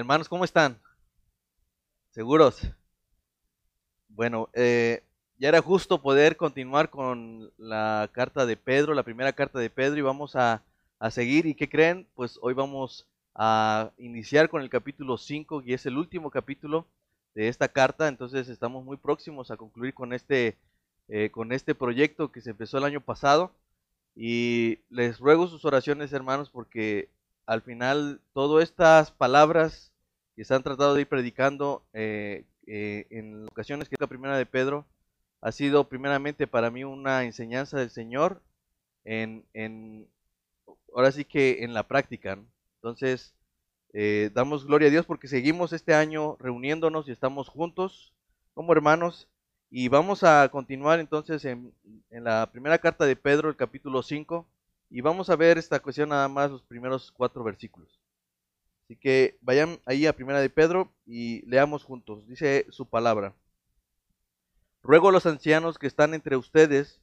Hermanos, ¿cómo están? ¿Seguros? Bueno, eh, ya era justo poder continuar con la carta de Pedro, la primera carta de Pedro, y vamos a, a seguir. ¿Y qué creen? Pues hoy vamos a iniciar con el capítulo 5, y es el último capítulo de esta carta, entonces estamos muy próximos a concluir con este, eh, con este proyecto que se empezó el año pasado. Y les ruego sus oraciones, hermanos, porque al final todas estas palabras que se tratado de ir predicando eh, eh, en ocasiones que es la primera de Pedro ha sido primeramente para mí una enseñanza del Señor en, en ahora sí que en la práctica. Entonces, eh, damos gloria a Dios porque seguimos este año reuniéndonos y estamos juntos como hermanos. Y vamos a continuar entonces en, en la primera carta de Pedro, el capítulo 5. Y vamos a ver esta cuestión nada más los primeros cuatro versículos. Así que vayan ahí a Primera de Pedro y leamos juntos. Dice su palabra. Ruego a los ancianos que están entre ustedes,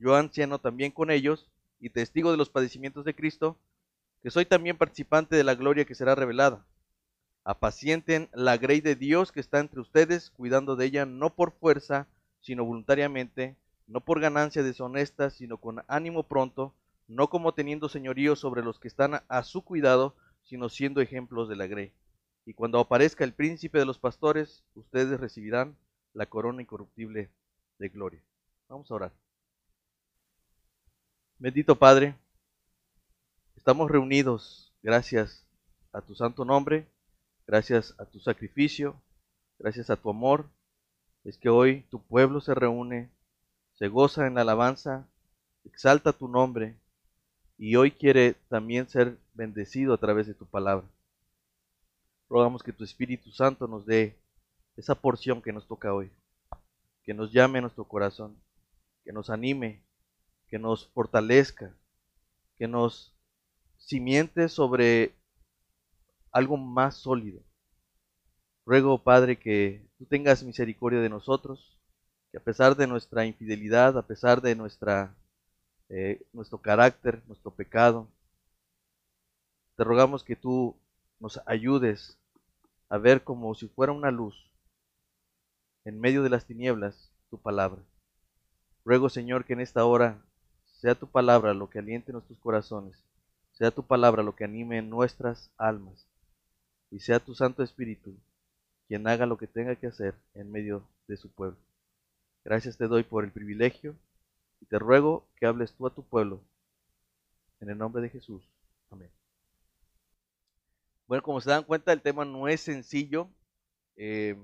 yo anciano también con ellos, y testigo de los padecimientos de Cristo, que soy también participante de la gloria que será revelada. Apacienten la grey de Dios que está entre ustedes, cuidando de ella no por fuerza, sino voluntariamente, no por ganancia deshonesta, sino con ánimo pronto, no como teniendo señorío sobre los que están a su cuidado, sino siendo ejemplos de la grey. Y cuando aparezca el príncipe de los pastores, ustedes recibirán la corona incorruptible de gloria. Vamos a orar. Bendito Padre, estamos reunidos gracias a tu santo nombre, gracias a tu sacrificio, gracias a tu amor. Es que hoy tu pueblo se reúne, se goza en la alabanza, exalta tu nombre y hoy quiere también ser bendecido a través de tu palabra. Rogamos que tu Espíritu Santo nos dé esa porción que nos toca hoy, que nos llame a nuestro corazón, que nos anime, que nos fortalezca, que nos simiente sobre algo más sólido. Ruego, Padre, que tú tengas misericordia de nosotros, que a pesar de nuestra infidelidad, a pesar de nuestra eh, nuestro carácter, nuestro pecado. Te rogamos que tú nos ayudes a ver como si fuera una luz en medio de las tinieblas tu palabra. Ruego, Señor, que en esta hora sea tu palabra lo que aliente nuestros corazones, sea tu palabra lo que anime nuestras almas, y sea tu Santo Espíritu quien haga lo que tenga que hacer en medio de su pueblo. Gracias te doy por el privilegio y te ruego que hables tú a tu pueblo. En el nombre de Jesús. Amén. Bueno, como se dan cuenta, el tema no es sencillo. Eh,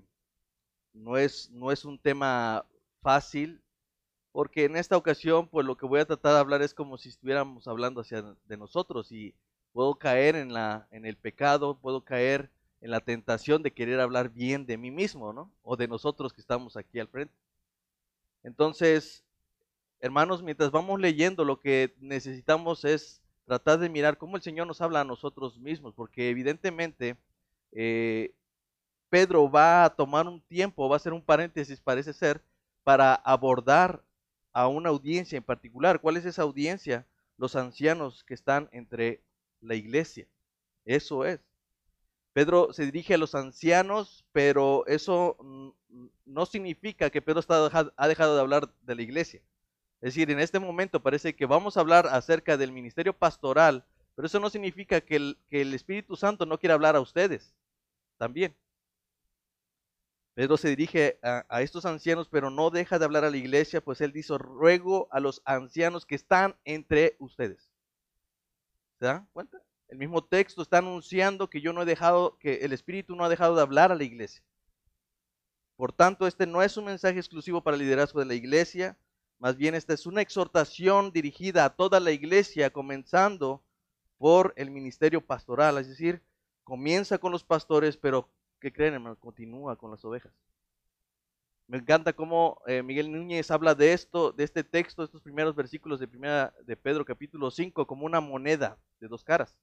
no, es, no es un tema fácil. Porque en esta ocasión, pues lo que voy a tratar de hablar es como si estuviéramos hablando hacia de nosotros. Y puedo caer en, la, en el pecado, puedo caer en la tentación de querer hablar bien de mí mismo, ¿no? O de nosotros que estamos aquí al frente. Entonces, hermanos, mientras vamos leyendo, lo que necesitamos es tratar de mirar cómo el Señor nos habla a nosotros mismos, porque evidentemente eh, Pedro va a tomar un tiempo, va a hacer un paréntesis, parece ser, para abordar a una audiencia en particular. ¿Cuál es esa audiencia? Los ancianos que están entre la iglesia. Eso es. Pedro se dirige a los ancianos, pero eso no significa que Pedro ha dejado de hablar de la iglesia. Es decir, en este momento parece que vamos a hablar acerca del ministerio pastoral, pero eso no significa que el, Espíritu Santo no quiera hablar a ustedes también. Pedro se dirige a, a, estos ancianos, pero no deja de hablar a la iglesia, pues él dice, ruego a los ancianos que están entre ustedes. ¿Se dan cuenta? El mismo texto está anunciando que yo no he dejado, que el Espíritu no ha dejado de hablar a la iglesia. Por tanto, este no es un mensaje exclusivo para el liderazgo de la iglesia, más bien esta es una exhortación dirigida a toda la iglesia, comenzando por el ministerio pastoral, es decir, comienza con los pastores, pero ¿qué creen, hermano? Continúa con las ovejas. Me encanta cómo eh, Miguel Núñez habla de esto, de este texto, de estos primeros versículos de primera de Pedro capítulo 5 como una moneda de dos caras.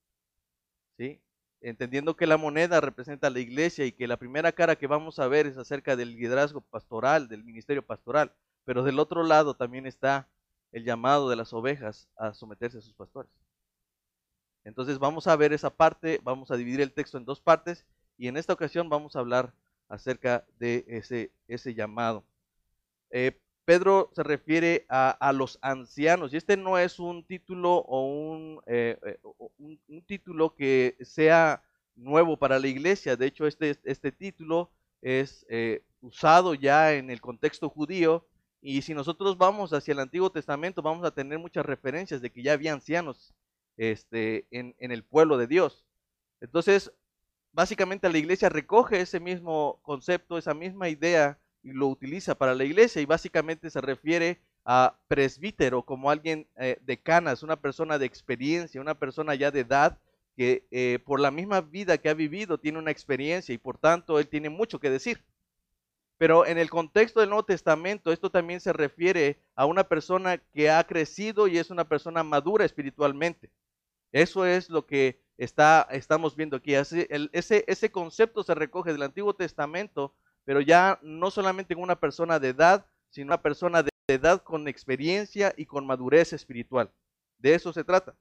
¿Sí? Entendiendo que la moneda representa a la iglesia y que la primera cara que vamos a ver es acerca del liderazgo pastoral, del ministerio pastoral. Pero del otro lado también está el llamado de las ovejas a someterse a sus pastores. Entonces vamos a ver esa parte, vamos a dividir el texto en dos partes Y en esta ocasión vamos a hablar acerca de ese, ese llamado. Eh, Pedro se refiere a, los ancianos y este no es un título o un, eh, eh, un, título que sea nuevo para la iglesia. De hecho, este, este título es usado ya en el contexto judío y si nosotros vamos hacia el Antiguo Testamento vamos a tener muchas referencias de que ya había ancianos este, en, el pueblo de Dios. Entonces, básicamente la iglesia recoge ese mismo concepto, esa misma idea y lo utiliza para la iglesia y básicamente se refiere a presbítero como alguien eh, de canas, una persona de experiencia, una persona ya de edad que eh, por la misma vida que ha vivido tiene una experiencia y por tanto él tiene mucho que decir. Pero en el contexto del Nuevo Testamento esto también se refiere a una persona que ha crecido y es una persona madura espiritualmente. Eso es lo que está, estamos viendo aquí. Ese, ese, concepto se recoge del Antiguo Testamento, pero ya no solamente en una persona de edad, sino una persona de edad con experiencia y con madurez espiritual. De eso se trata.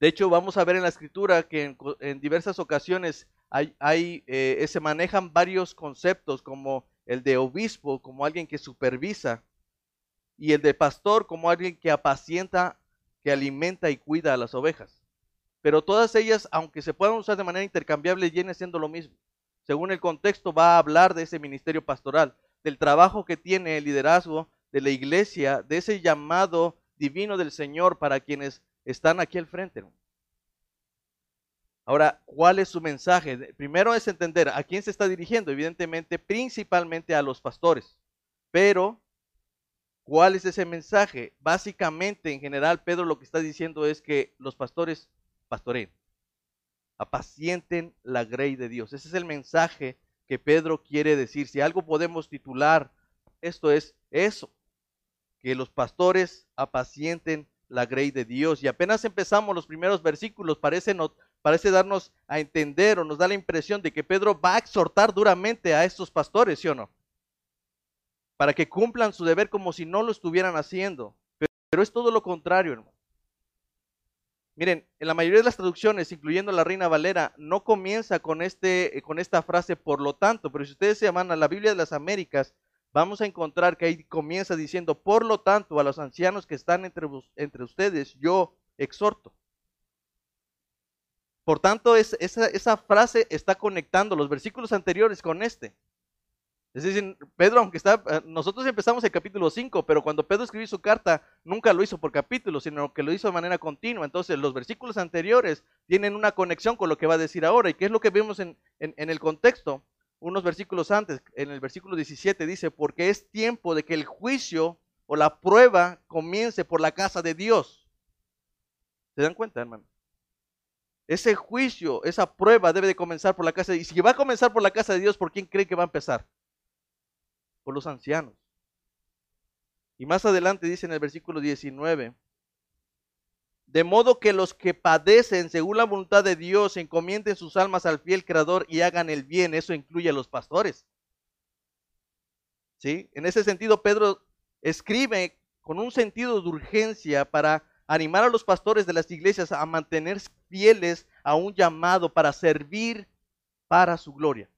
De hecho, vamos a ver en la escritura que en, diversas ocasiones hay eh, se manejan varios conceptos como el de obispo, como alguien que supervisa, y el de pastor como alguien que apacienta, que alimenta y cuida a las ovejas. Pero todas ellas, aunque se puedan usar de manera intercambiable, vienen siendo lo mismo. Según el contexto, va a hablar de ese ministerio pastoral, del trabajo que tiene el liderazgo de la iglesia, de ese llamado divino del Señor para quienes están aquí al frente. Ahora, ¿cuál es su mensaje? Primero es entender a quién se está dirigiendo, evidentemente, principalmente a los pastores. Pero, ¿cuál es ese mensaje? Básicamente, en general, Pedro lo que está diciendo es que los pastores pastoreen. Apacienten la grey de Dios. Ese es el mensaje que Pedro quiere decir. Si algo podemos titular, esto es eso, que los pastores apacienten la grey de Dios. Y apenas empezamos los primeros versículos, parece, no, parece darnos a entender o nos da la impresión de que Pedro va a exhortar duramente a estos pastores, ¿sí o no? Para que cumplan su deber como si no lo estuvieran haciendo. Pero, es todo lo contrario, hermano. Miren, en la mayoría de las traducciones, incluyendo la Reina Valera, no comienza con, este, eh, con esta frase por lo tanto, pero si ustedes se llaman a la Biblia de las Américas, vamos a encontrar que ahí comienza diciendo, por lo tanto, a los ancianos que están entre, entre ustedes, yo exhorto. Por tanto, esa, frase está conectando los versículos anteriores con este. Es decir, Pedro, aunque está, eh, nosotros empezamos el capítulo 5, pero cuando Pedro escribió su carta, nunca lo hizo por capítulo, sino que lo hizo de manera continua. Entonces, los versículos anteriores tienen una conexión con lo que va a decir ahora. ¿Y qué es lo que vemos en, en el contexto? Unos versículos antes, en el versículo 17 dice, porque es tiempo de que el juicio o la prueba comience por la casa de Dios. ¿Se dan cuenta, hermano? Ese juicio, esa prueba debe de comenzar por la casa de Dios. Y si va a comenzar por la casa de Dios, ¿por quién cree que va a empezar? por los ancianos. Y más adelante dice en el versículo 19, de modo que los que padecen según la voluntad de Dios encomienden sus almas al fiel creador y hagan el bien, eso incluye a los pastores. ¿Sí? En ese sentido, Pedro escribe con un sentido de urgencia para animar a los pastores de las iglesias a mantenerse fieles a un llamado para servir para su gloria.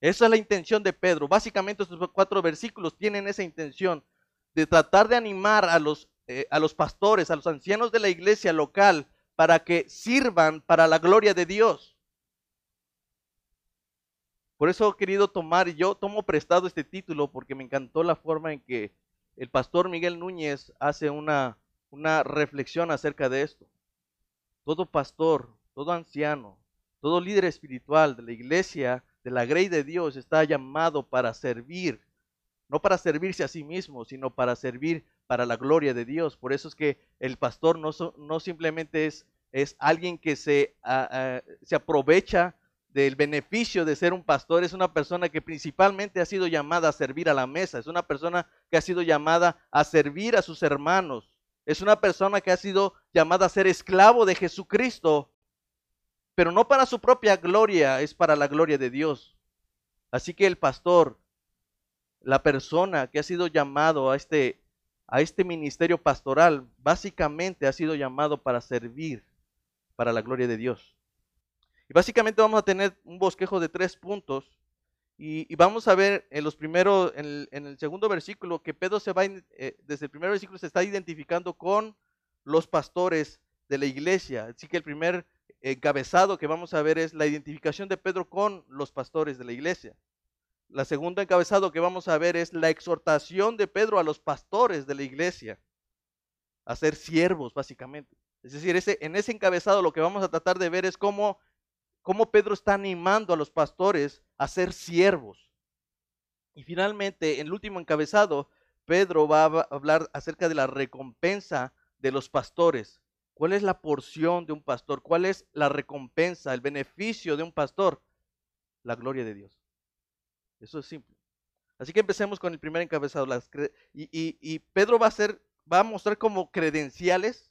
Esa es la intención de Pedro. Básicamente estos cuatro versículos tienen esa intención de tratar de animar a los, eh, a los pastores, a los ancianos de la iglesia local, para que sirvan para la gloria de Dios. Por eso he querido tomar, yo tomo prestado este título porque me encantó la forma en que el pastor Miguel Núñez hace una, una reflexión acerca de esto. Todo pastor, todo anciano, todo líder espiritual de la iglesia de la grey de Dios está llamado para servir, no para servirse a sí mismo, sino para servir para la gloria de Dios. Por eso es que el pastor no, no simplemente es, es alguien que se, se aprovecha del beneficio de ser un pastor, es una persona que principalmente ha sido llamada a servir a la mesa, es una persona que ha sido llamada a servir a sus hermanos, es una persona que ha sido llamada a ser esclavo de Jesucristo pero no para su propia gloria, es para la gloria de Dios. Así que el pastor, la persona que ha sido llamado a este, a este ministerio pastoral, básicamente ha sido llamado para servir para la gloria de Dios. Y básicamente vamos a tener un bosquejo de tres puntos. Y, vamos a ver en los primeros, en el, segundo versículo, que Pedro se va, eh, desde el primer versículo se está identificando con los pastores de la iglesia. Así que el primer encabezado que vamos a ver es la identificación de Pedro con los pastores de la iglesia. La segunda encabezado que vamos a ver es la exhortación de Pedro a los pastores de la iglesia a ser siervos, básicamente. Es decir, en ese encabezado lo que vamos a tratar de ver es cómo, cómo Pedro está animando a los pastores a ser siervos. Y finalmente, en el último encabezado, Pedro va a hablar acerca de la recompensa de los pastores. ¿Cuál es la porción de un pastor? ¿Cuál es la recompensa, el beneficio de un pastor? La gloria de Dios. Eso es simple. Así que empecemos con el primer encabezado. y, Pedro va a, hacer, va a mostrar como credenciales,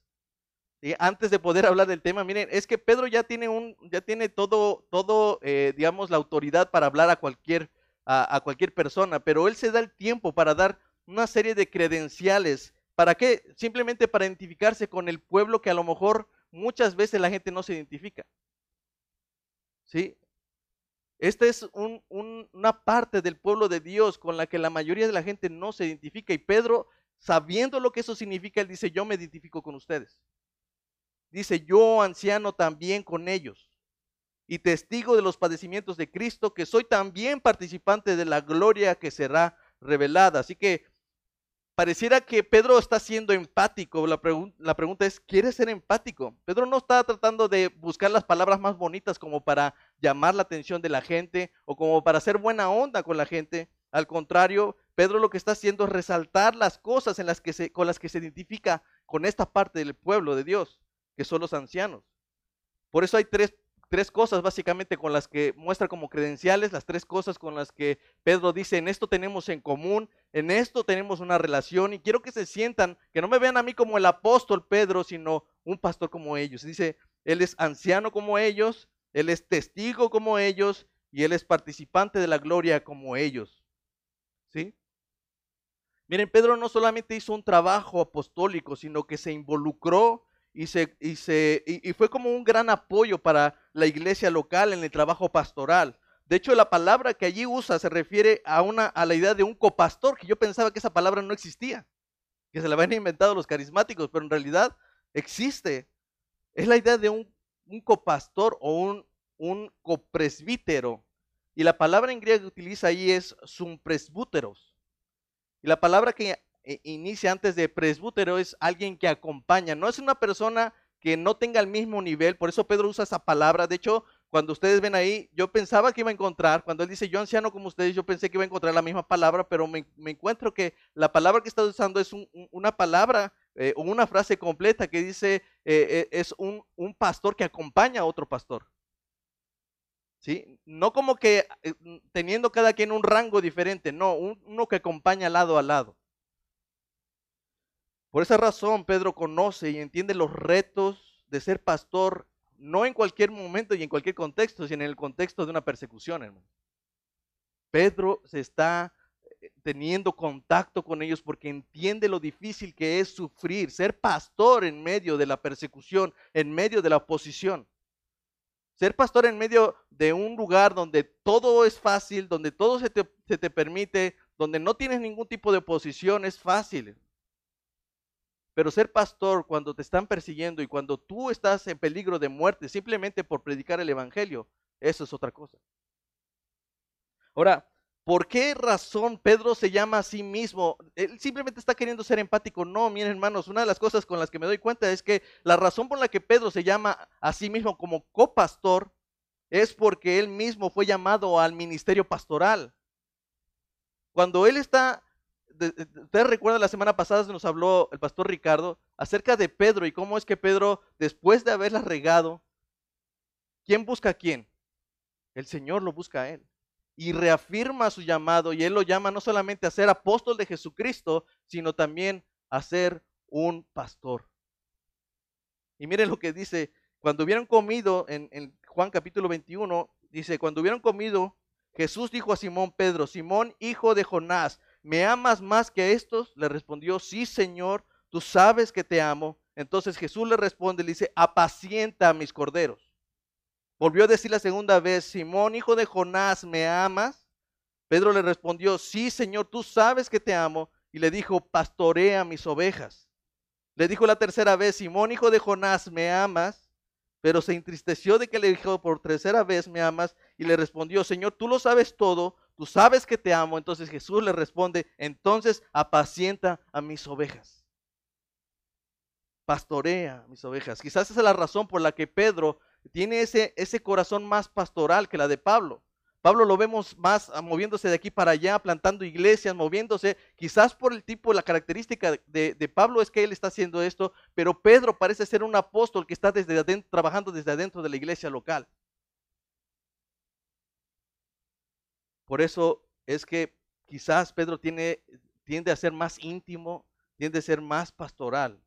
antes de poder hablar del tema, miren, es que Pedro ya tiene, un, ya tiene todo, todo eh, digamos, la autoridad para hablar a cualquier, a cualquier persona, pero él se da el tiempo para dar una serie de credenciales ¿Para qué? Simplemente para identificarse con el pueblo que a lo mejor muchas veces la gente no se identifica. ¿Sí? Esta es una parte del pueblo de Dios con la que la mayoría de la gente no se identifica. Y Pedro, sabiendo lo que eso significa, él dice, yo me identifico con ustedes. Dice, yo anciano también con ellos. Y testigo de los padecimientos de Cristo, que soy también participante de la gloria que será revelada. Así que pareciera que Pedro está siendo empático. La, pregunta es, ¿quieres ser empático? Pedro no está tratando de buscar las palabras más bonitas como para llamar la atención de la gente o como para hacer buena onda con la gente. Al contrario, Pedro lo que está haciendo es resaltar las cosas en las que se, con las que se identifica con esta parte del pueblo de Dios, que son los ancianos. Por eso hay tres tres cosas básicamente con las que muestra como credenciales, las tres cosas con las que Pedro dice, en esto tenemos en común, en esto tenemos una relación y quiero que se sientan, que no me vean a mí como el apóstol Pedro, sino un pastor como ellos. Dice, él es anciano como ellos, él es testigo como ellos y él es participante de la gloria como ellos. ¿Sí? Miren, Pedro no solamente hizo un trabajo apostólico, sino que se involucró y, se, y, se, y, fue como un gran apoyo para la iglesia local en el trabajo pastoral. De hecho, la palabra que allí usa se refiere a, una, a la idea de un copastor, que yo pensaba que esa palabra no existía, que se la habían inventado los carismáticos, pero en realidad existe. Es la idea de un, un copastor o un, un copresbítero. Y la palabra en griego que utiliza ahí es presbúteros. Y la palabra que inicia antes de presbútero es alguien que acompaña, no es una persona que no tenga el mismo nivel, por eso Pedro usa esa palabra, de hecho, cuando ustedes ven ahí, yo pensaba que iba a encontrar, cuando él dice yo anciano como ustedes, yo pensé que iba a encontrar la misma palabra, pero me, encuentro que la palabra que está usando es una palabra eh, o una frase completa que dice eh, eh, es un, pastor que acompaña a otro pastor. ¿Sí? No como que teniendo cada quien un rango diferente, no, uno que acompaña lado a lado. Por esa razón, Pedro conoce y entiende los retos de ser pastor, no en cualquier momento y en cualquier contexto, sino en el contexto de una persecución. Pedro se está eh, teniendo contacto con ellos porque entiende lo difícil que es sufrir, ser pastor en medio de la persecución, en medio de la oposición. Ser pastor en medio de un lugar donde todo es fácil, donde todo se te, se te permite, donde no tienes ningún tipo de oposición, es fácil. Pero ser pastor cuando te están persiguiendo y cuando tú estás en peligro de muerte simplemente por predicar el Evangelio, eso es otra cosa. Ahora, ¿por qué razón Pedro se llama a sí mismo? Él simplemente está queriendo ser empático. No, miren hermanos, una de las cosas con las que me doy cuenta es que la razón por la que Pedro se llama a sí mismo como copastor es porque él mismo fue llamado al ministerio pastoral. Cuando él está ustedes recuerdan la semana pasada nos habló el pastor Ricardo acerca de Pedro y cómo es que Pedro, después de haberla regado, ¿quién busca a quién? El Señor lo busca a él. Y reafirma su llamado y él lo llama no solamente a ser apóstol de Jesucristo, sino también a ser un pastor. Y miren lo que dice, cuando hubieran comido en, en Juan capítulo 21, dice, cuando hubieran comido, Jesús dijo a Simón Pedro, Simón, hijo de Jonás, ¿me amas más que estos? Le respondió, sí, Señor, tú sabes que te amo. Entonces Jesús le responde, le dice, apacienta a mis corderos. Volvió a decir la segunda vez, Simón, hijo de Jonás, ¿me amas? Pedro le respondió, sí, Señor, tú sabes que te amo. Y le dijo, pastorea mis ovejas. Le dijo la tercera vez, Simón, hijo de Jonás, ¿me amas? Pero se entristeció de que le dijo por tercera vez, ¿me amas? Y le respondió, Señor, tú lo sabes todo, tú sabes que te amo. Entonces Jesús le responde, entonces apacienta a mis ovejas. Pastorea mis ovejas. Quizás esa es la razón por la que Pedro tiene ese, ese corazón más pastoral que la de Pablo. Pablo lo vemos más ah, moviéndose de aquí para allá, plantando iglesias, moviéndose. Quizás por el tipo, la característica de, de, Pablo es que él está haciendo esto, pero Pedro parece ser un apóstol que está desde adentro, trabajando desde adentro de la iglesia local. Por eso es que quizás Pedro tiene, tiende a ser más íntimo, tiende a ser más pastoral.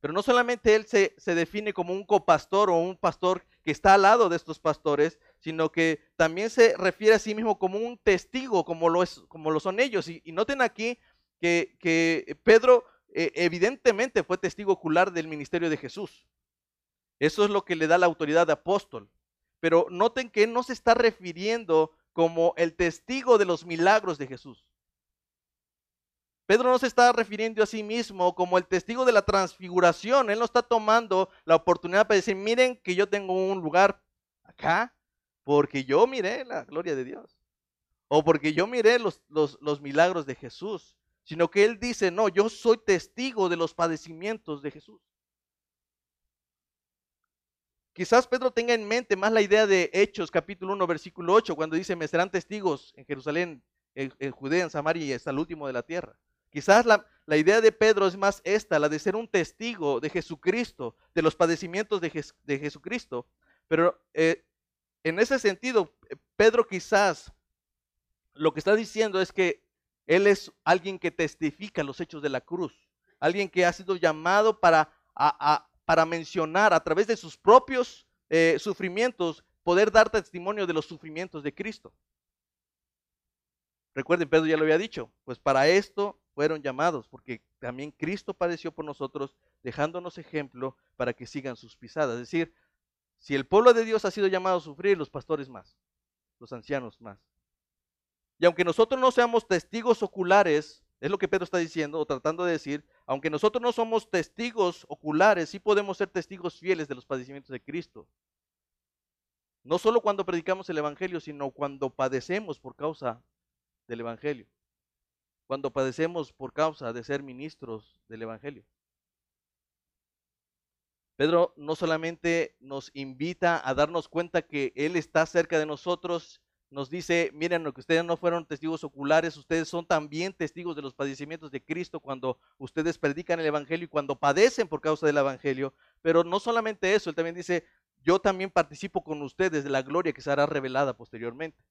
Pero no solamente él se, se, define como un copastor o un pastor que está al lado de estos pastores, sino que también se refiere a sí mismo como un testigo, como lo, es, como lo son ellos. Y, noten aquí que, que Pedro eh, evidentemente fue testigo ocular del ministerio de Jesús. Eso es lo que le da la autoridad de apóstol. Pero noten que él no se está refiriendo como el testigo de los milagros de Jesús. Pedro no se está refiriendo a sí mismo como el testigo de la transfiguración. Él no está tomando la oportunidad para decir, miren que yo tengo un lugar acá, porque yo miré la gloria de Dios. O porque yo miré los, los, los milagros de Jesús. Sino que él dice, no, yo soy testigo de los padecimientos de Jesús. Quizás Pedro tenga en mente más la idea de Hechos capítulo 1 versículo 8, cuando dice, me serán testigos en Jerusalén, en, Judea, en Samaria y hasta el último de la tierra. Quizás la, la, idea de Pedro es más esta, la de ser un testigo de Jesucristo, de los padecimientos de, de Jesucristo. Pero eh, en ese sentido, Pedro quizás lo que está diciendo es que él es alguien que testifica los hechos de la cruz, alguien que ha sido llamado para, para mencionar a través de sus propios eh, sufrimientos, poder dar testimonio de los sufrimientos de Cristo. Recuerden, Pedro ya lo había dicho, pues para esto fueron llamados, porque también Cristo padeció por nosotros, dejándonos ejemplo para que sigan sus pisadas. Es decir, si el pueblo de Dios ha sido llamado a sufrir, los pastores más, los ancianos más. Y aunque nosotros no seamos testigos oculares, es lo que Pedro está diciendo o tratando de decir, aunque nosotros no somos testigos oculares, sí podemos ser testigos fieles de los padecimientos de Cristo. No solo cuando predicamos el Evangelio, sino cuando padecemos por causa del Evangelio cuando padecemos por causa de ser ministros del Evangelio. Pedro no solamente nos invita a darnos cuenta que Él está cerca de nosotros, nos dice, miren, lo que ustedes no fueron testigos oculares, ustedes son también testigos de los padecimientos de Cristo cuando ustedes predican el Evangelio y cuando padecen por causa del Evangelio. Pero no solamente eso, Él también dice, yo también participo con ustedes de la gloria que será revelada posteriormente.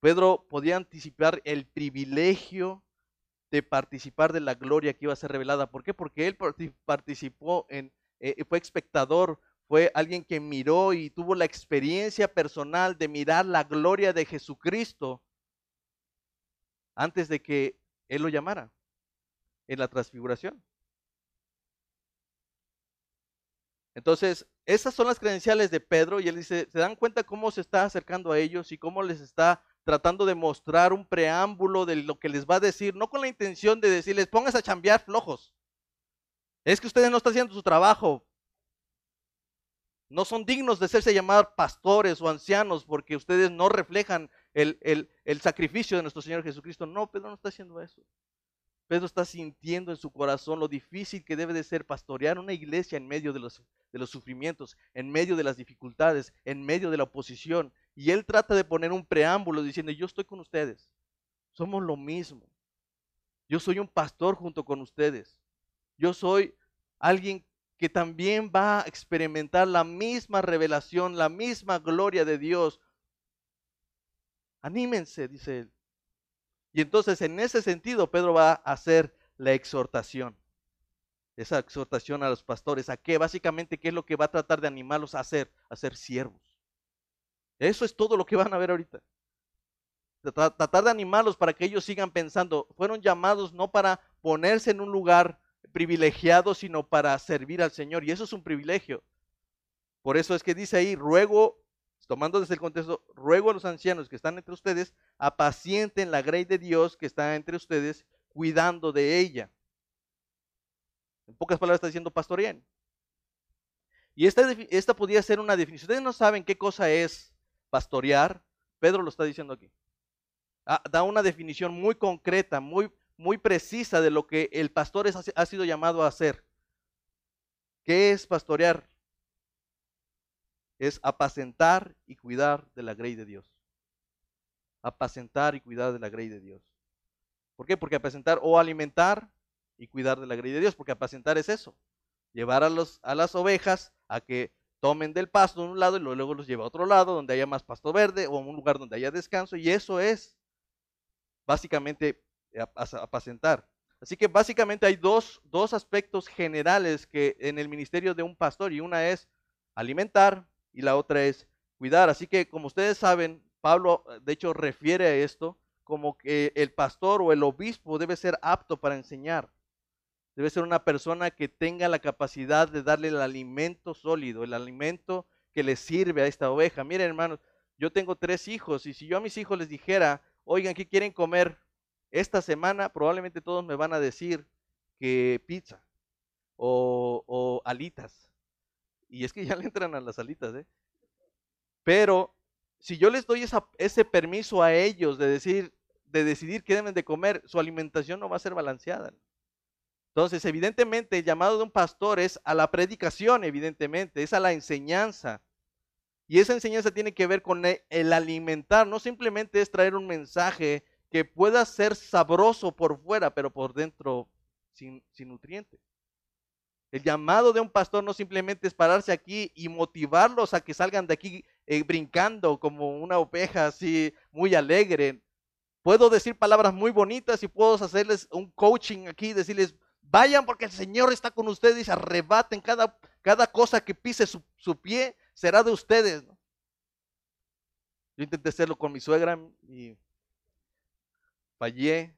Pedro podía anticipar el privilegio de participar de la gloria que iba a ser revelada. ¿Por qué? Porque él participó en, eh, fue espectador, fue alguien que miró y tuvo la experiencia personal de mirar la gloria de Jesucristo antes de que él lo llamara en la transfiguración. Entonces, esas son las credenciales de Pedro y él dice, ¿se dan cuenta cómo se está acercando a ellos y cómo les está tratando de mostrar un preámbulo de lo que les va a decir, no con la intención de decirles, pónganse a chambear flojos. Es que ustedes no están haciendo su trabajo. No son dignos de serse llamados pastores o ancianos porque ustedes no reflejan el, el, el sacrificio de nuestro Señor Jesucristo. No, Pedro no está haciendo eso. Pedro está sintiendo en su corazón lo difícil que debe de ser pastorear una iglesia en medio de los, de los sufrimientos, en medio de las dificultades, en medio de la oposición, y él trata de poner un preámbulo diciendo, yo estoy con ustedes, somos lo mismo. Yo soy un pastor junto con ustedes. Yo soy alguien que también va a experimentar la misma revelación, la misma gloria de Dios. Anímense, dice él. Y entonces en ese sentido Pedro va a hacer la exhortación. Esa exhortación a los pastores. ¿A qué? Básicamente, ¿qué es lo que va a tratar de animarlos a hacer? A ser siervos. Eso es todo lo que van a ver ahorita. Tratar de animarlos para que ellos sigan pensando. Fueron llamados no para ponerse en un lugar privilegiado, sino para servir al Señor. Y eso es un privilegio. Por eso es que dice ahí, ruego, tomando desde el contexto, ruego a los ancianos que están entre ustedes, apacienten la grey de Dios que está entre ustedes, cuidando de ella. En pocas palabras está diciendo pastorean. Y esta, esta podría ser una definición. Ustedes no saben qué cosa es pastorear. Pedro lo está diciendo aquí. Ah, da una definición muy concreta, muy, muy precisa de lo que el pastor ha sido llamado a hacer. ¿Qué es pastorear? Es apacentar y cuidar de la grey de Dios. Apacentar y cuidar de la grey de Dios. ¿Por qué? Porque apacentar o alimentar y cuidar de la grey de Dios, porque apacentar es eso. Llevar a, los, a las ovejas a que tomen del pasto de un lado y luego los lleva a otro lado donde haya más pasto verde o en un lugar donde haya descanso y eso es básicamente apacentar. Así que básicamente hay dos, dos aspectos generales que en el ministerio de un pastor y una es alimentar y la otra es cuidar. Así que como ustedes saben, Pablo de hecho refiere a esto como que el pastor o el obispo debe ser apto para enseñar. Debe ser una persona que tenga la capacidad de darle el alimento sólido, el alimento que le sirve a esta oveja. Miren, hermanos, yo tengo tres hijos y si yo a mis hijos les dijera, oigan, ¿qué quieren comer esta semana? Probablemente todos me van a decir que pizza o, alitas. Y es que ya le entran a las alitas, ¿eh? Pero si yo les doy ese permiso a ellos de decir, de decidir qué deben de comer, su alimentación no va a ser balanceada. Entonces, evidentemente, el llamado de un pastor es a la predicación, evidentemente, es a la enseñanza. Y esa enseñanza tiene que ver con el alimentar, no simplemente es traer un mensaje que pueda ser sabroso por fuera, pero por dentro sin, sin. El llamado de un pastor no simplemente es pararse aquí y motivarlos a que salgan de aquí eh, brincando como una oveja así muy alegre. Puedo decir palabras muy bonitas y puedo hacerles un coaching aquí, decirles, Vayan porque el Señor está con ustedes y arrebaten cada, cada cosa que pise su, pie será de ustedes. Yo intenté hacerlo con mi suegra y fallé.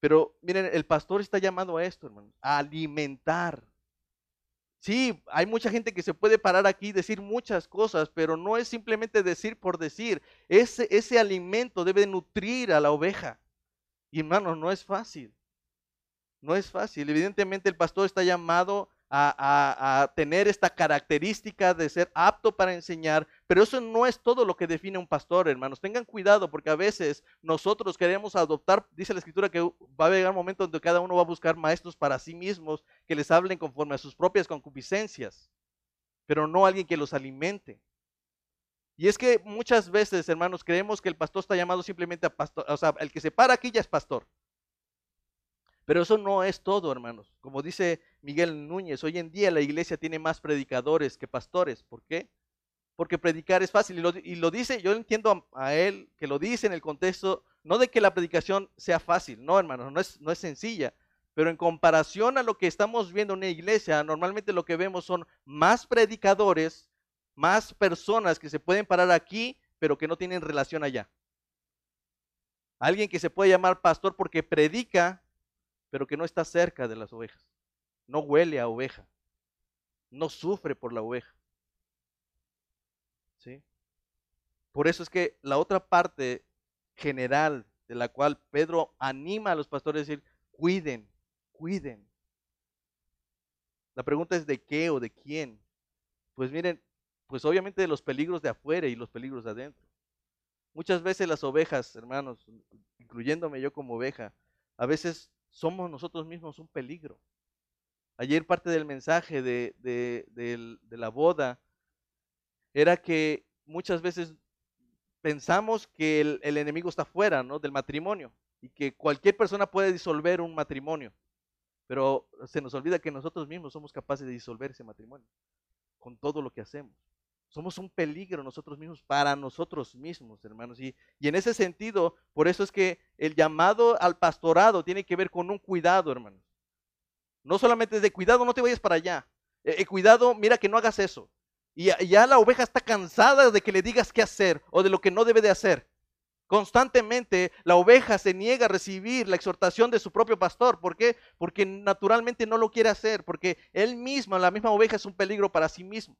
Pero miren, el pastor está llamado a esto, hermano, a alimentar. Sí, hay mucha gente que se puede parar aquí y decir muchas cosas, pero no es simplemente decir por decir. Ese, ese alimento debe nutrir a la oveja. Y hermano, no es fácil. No es fácil. Evidentemente el pastor está llamado a, tener esta característica de ser apto para enseñar, pero eso no es todo lo que define un pastor, hermanos. Tengan cuidado porque a veces nosotros queremos adoptar, dice la escritura que va a llegar un momento donde cada uno va a buscar maestros para sí mismos que les hablen conforme a sus propias concupiscencias, pero no alguien que los alimente. Y es que muchas veces, hermanos, creemos que el pastor está llamado simplemente a pastor, o sea, el que se para aquí ya es pastor. Pero eso no es todo, hermanos. Como dice Miguel Núñez, hoy en día la iglesia tiene más predicadores que pastores. ¿Por qué? Porque predicar es fácil. Y lo, dice, yo entiendo a, él que lo dice en el contexto, no de que la predicación sea fácil, no, hermanos, no es, no es sencilla. Pero en comparación a lo que estamos viendo en una iglesia, normalmente lo que vemos son más predicadores, más personas que se pueden parar aquí, pero que no tienen relación allá. Alguien que se puede llamar pastor porque predica, pero que no está cerca de las ovejas. No huele a oveja. No sufre por la oveja. ¿Sí? Por eso es que la otra parte general de la cual Pedro anima a los pastores a decir, cuiden, cuiden. La pregunta es de qué o de quién. Pues miren, pues obviamente de los peligros de afuera y los peligros de adentro. Muchas veces las ovejas, hermanos, incluyéndome yo como oveja, a veces somos nosotros mismos un peligro. Ayer parte del mensaje de, la boda era que muchas veces pensamos que el, el, enemigo está fuera ¿no? del matrimonio y que cualquier persona puede disolver un matrimonio, pero se nos olvida que nosotros mismos somos capaces de disolver ese matrimonio con todo lo que hacemos. Somos un peligro nosotros mismos para nosotros mismos, hermanos. Y, en ese sentido, por eso es que el llamado al pastorado tiene que ver con un cuidado, hermanos. No solamente es de cuidado, no te vayas para allá. Eh, eh, cuidado, mira que no hagas eso. Y ya la oveja está cansada de que le digas qué hacer o de lo que no debe de hacer. Constantemente la oveja se niega a recibir la exhortación de su propio pastor. ¿Por qué? Porque naturalmente no lo quiere hacer, porque él mismo, la misma oveja, es un peligro para sí mismo.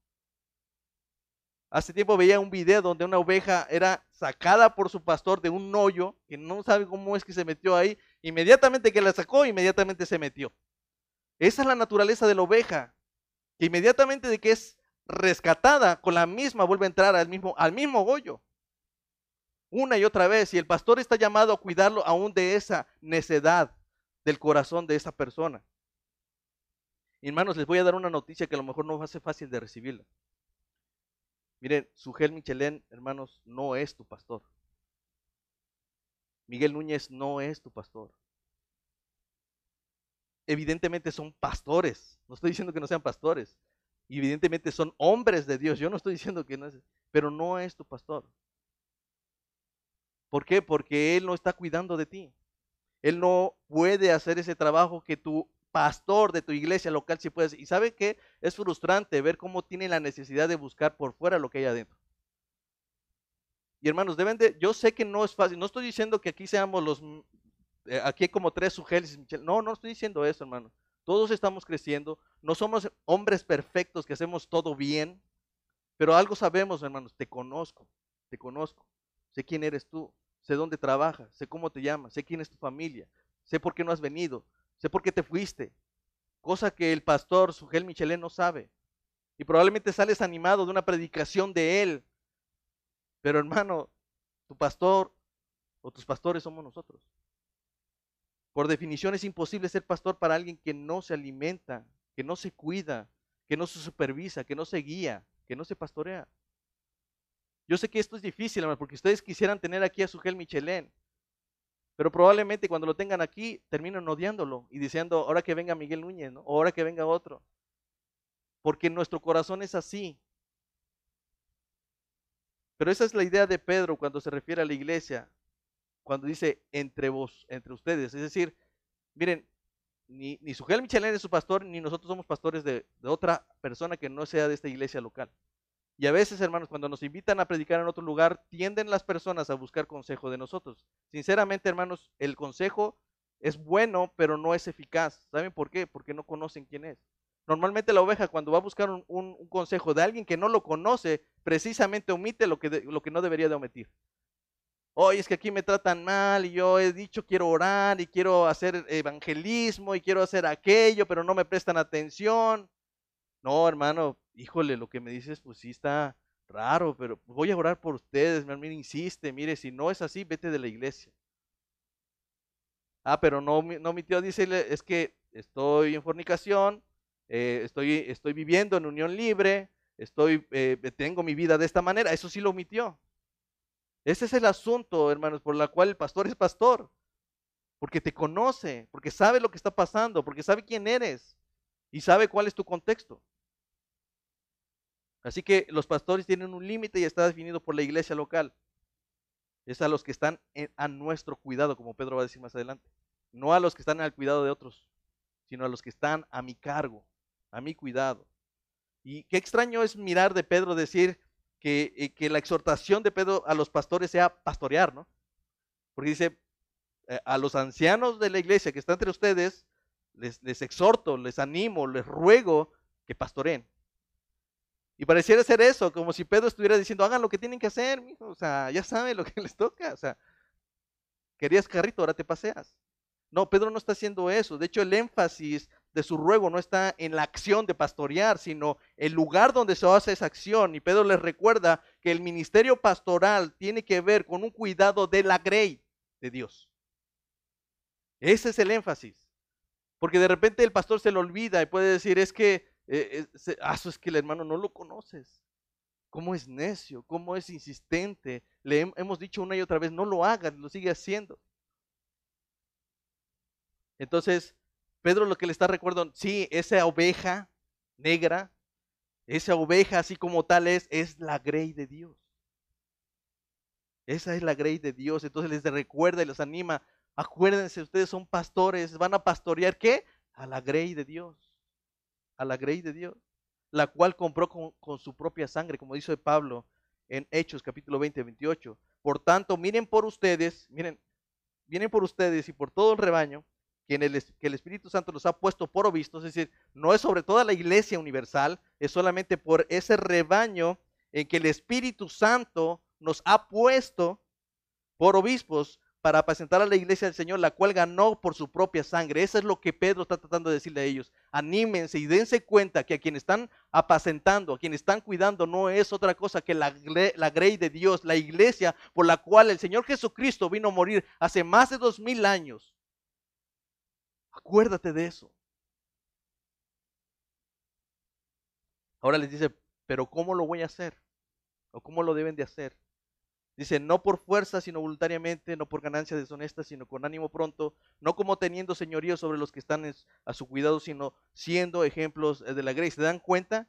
Hace tiempo veía un video donde una oveja era sacada por su pastor de un hoyo, que no sabe cómo es que se metió ahí, inmediatamente que la sacó, inmediatamente se metió. Esa es la naturaleza de la oveja, que inmediatamente de que es rescatada, con la misma vuelve a entrar al mismo, hoyo. Una y otra vez, y el pastor está llamado a cuidarlo aún de esa necedad del corazón de esa persona. hermanos, les voy a dar una noticia que a lo mejor no va a ser fácil de recibirla. Miren, Sugel Michelén, hermanos, no es tu pastor. Miguel Núñez no es tu pastor. Evidentemente son pastores. No estoy diciendo que no sean pastores. Evidentemente son hombres de Dios. Yo no estoy diciendo que no es, pero no es tu pastor. ¿Por qué? Porque Él no está cuidando de ti. Él no puede hacer ese trabajo que tu pastor de tu iglesia local sí puede hacer. Y sabe que es frustrante ver cómo tiene la necesidad de buscar por fuera lo que hay adentro. Y hermanos, deben de, yo sé que no es fácil, no estoy diciendo que aquí seamos los, eh, aquí como tres sugeles, no, no estoy diciendo eso, hermano. Todos estamos creciendo, no somos hombres perfectos que hacemos todo bien, pero algo sabemos, hermanos, te conozco, te conozco, sé quién eres tú, sé dónde trabajas, sé cómo te llamas, sé quién es tu familia, sé por qué no has venido, sé por qué te fuiste, cosa que el pastor Sugel Michelén no sabe. Y probablemente sales animado de una predicación de él. Pero hermano, tu pastor o tus pastores somos nosotros. Por definición es imposible ser pastor para alguien que no se alimenta, que no se cuida, que no se supervisa, que no se guía, que no se pastorea. Yo sé que esto es difícil, hermano, porque ustedes quisieran tener aquí a Sugel Michelén. Pero probablemente cuando lo tengan aquí terminan odiándolo y diciendo, ahora que venga Miguel Núñez, o ahora que venga otro. Porque nuestro corazón es así. Pero esa es la idea de Pedro cuando se refiere a la iglesia, cuando dice entre vos, entre ustedes. Es decir, miren, ni, ni Sugel Michelén es su pastor, ni nosotros somos pastores de otra persona que no sea de esta iglesia local. Y a veces, hermanos, cuando nos invitan a predicar en otro lugar, tienden las personas a buscar consejo de nosotros. Sinceramente, hermanos, el consejo es bueno, pero no es eficaz. ¿Saben por qué? Porque no conocen quién es. Normalmente la oveja cuando va a buscar un, consejo de alguien que no lo conoce, precisamente omite lo que, lo que no debería de omitir. Oye, es que aquí me tratan mal y yo he dicho quiero orar y quiero hacer evangelismo y quiero hacer aquello, pero no me prestan atención. No, hermano, híjole, lo que me dices, pues sí está raro, pero voy a orar por ustedes, mi hermano insiste, mire, si no es así, vete de la iglesia. Ah, pero no, no mi tío dice, es que estoy en fornicación, eh, estoy, estoy viviendo en unión libre, estoy, eh, tengo mi vida de esta manera, eso sí lo omitió. Ese es el asunto, hermanos, por la cual el pastor es pastor, porque te conoce, porque sabe lo que está pasando, porque sabe quién eres y sabe cuál es tu contexto. Así que los pastores tienen un límite y está definido por la iglesia local. Es a los que están a nuestro cuidado, como Pedro va a decir más adelante. No a los que están al cuidado de otros, sino a los que están a mi cargo, a mi cuidado. Y qué extraño es mirar de Pedro decir que, eh, la exhortación de Pedro a los pastores sea pastorear, ¿no? Porque dice, eh, a los ancianos de la iglesia que están entre ustedes, les, les exhorto, les animo, les ruego que pastoreen. Y pareciera ser eso, como si Pedro estuviera diciendo, hagan lo que tienen que hacer, mijo. o sea, ya saben lo que les toca, o sea, querías carrito, ahora te paseas. No, Pedro no está haciendo eso. De hecho, el énfasis de su ruego no está en la acción de pastorear, sino el lugar donde se hace esa acción. Y Pedro les recuerda que el ministerio pastoral tiene que ver con un cuidado de la grey de Dios. Ese es el énfasis. Porque de repente el pastor se lo olvida y puede decir, es que eh, ah, eso es que el hermano no lo conoces. ¿Cómo es necio? ¿Cómo es insistente? Le hemos dicho una y otra vez, no lo hagas, lo sigue haciendo. Entonces, Pedro lo que le está recordando, sí, esa oveja negra, esa oveja así como tal es, es la grey de Dios. Esa es la grey de Dios. Entonces les recuerda y les anima. Acuérdense, ustedes son pastores, van a pastorear ¿qué? A la grey de Dios a la grey de Dios, la cual compró con, su propia sangre, como dice Pablo en Hechos capítulo 20, 28. Por tanto, miren por ustedes, miren, vienen por ustedes y por todo el rebaño que, el, el Espíritu Santo los ha puesto por obispos, es decir, no es sobre toda la iglesia universal, es solamente por ese rebaño en que el Espíritu Santo nos ha puesto por obispos para apacentar a la iglesia del Señor, la cual ganó por su propia sangre. Eso es lo que Pedro está tratando de decirle a ellos. Anímense y dense cuenta que a quienes están apacentando, a quienes están cuidando, no es otra cosa que la, la grey de Dios, la iglesia por la cual el Señor Jesucristo vino a morir hace más de dos mil años. Acuérdate de eso. Ahora les dice, pero ¿cómo lo voy a hacer? ¿O cómo lo deben de hacer? Dice, no por fuerza, sino voluntariamente, no por ganancia deshonesta, sino con ánimo pronto, no como teniendo señorío sobre los que están a su cuidado, sino siendo ejemplos de la gracia. ¿Se dan cuenta?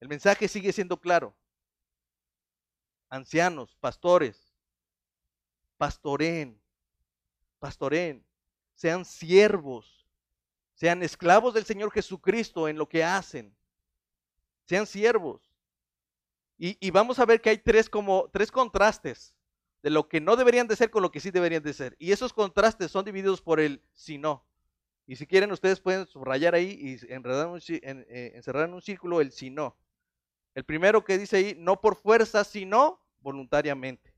El mensaje sigue siendo claro. Ancianos, pastores, pastoren, pastoren, sean siervos, sean esclavos del Señor Jesucristo en lo que hacen, sean siervos. Y, vamos a ver que hay tres, como, tres contrastes de lo que no deberían de ser con lo que sí deberían de ser. Y esos contrastes son divididos por el si no. Y si quieren, ustedes pueden subrayar ahí y enredar en, eh, encerrar en un círculo el si no. El primero que dice ahí, no por fuerza, sino voluntariamente.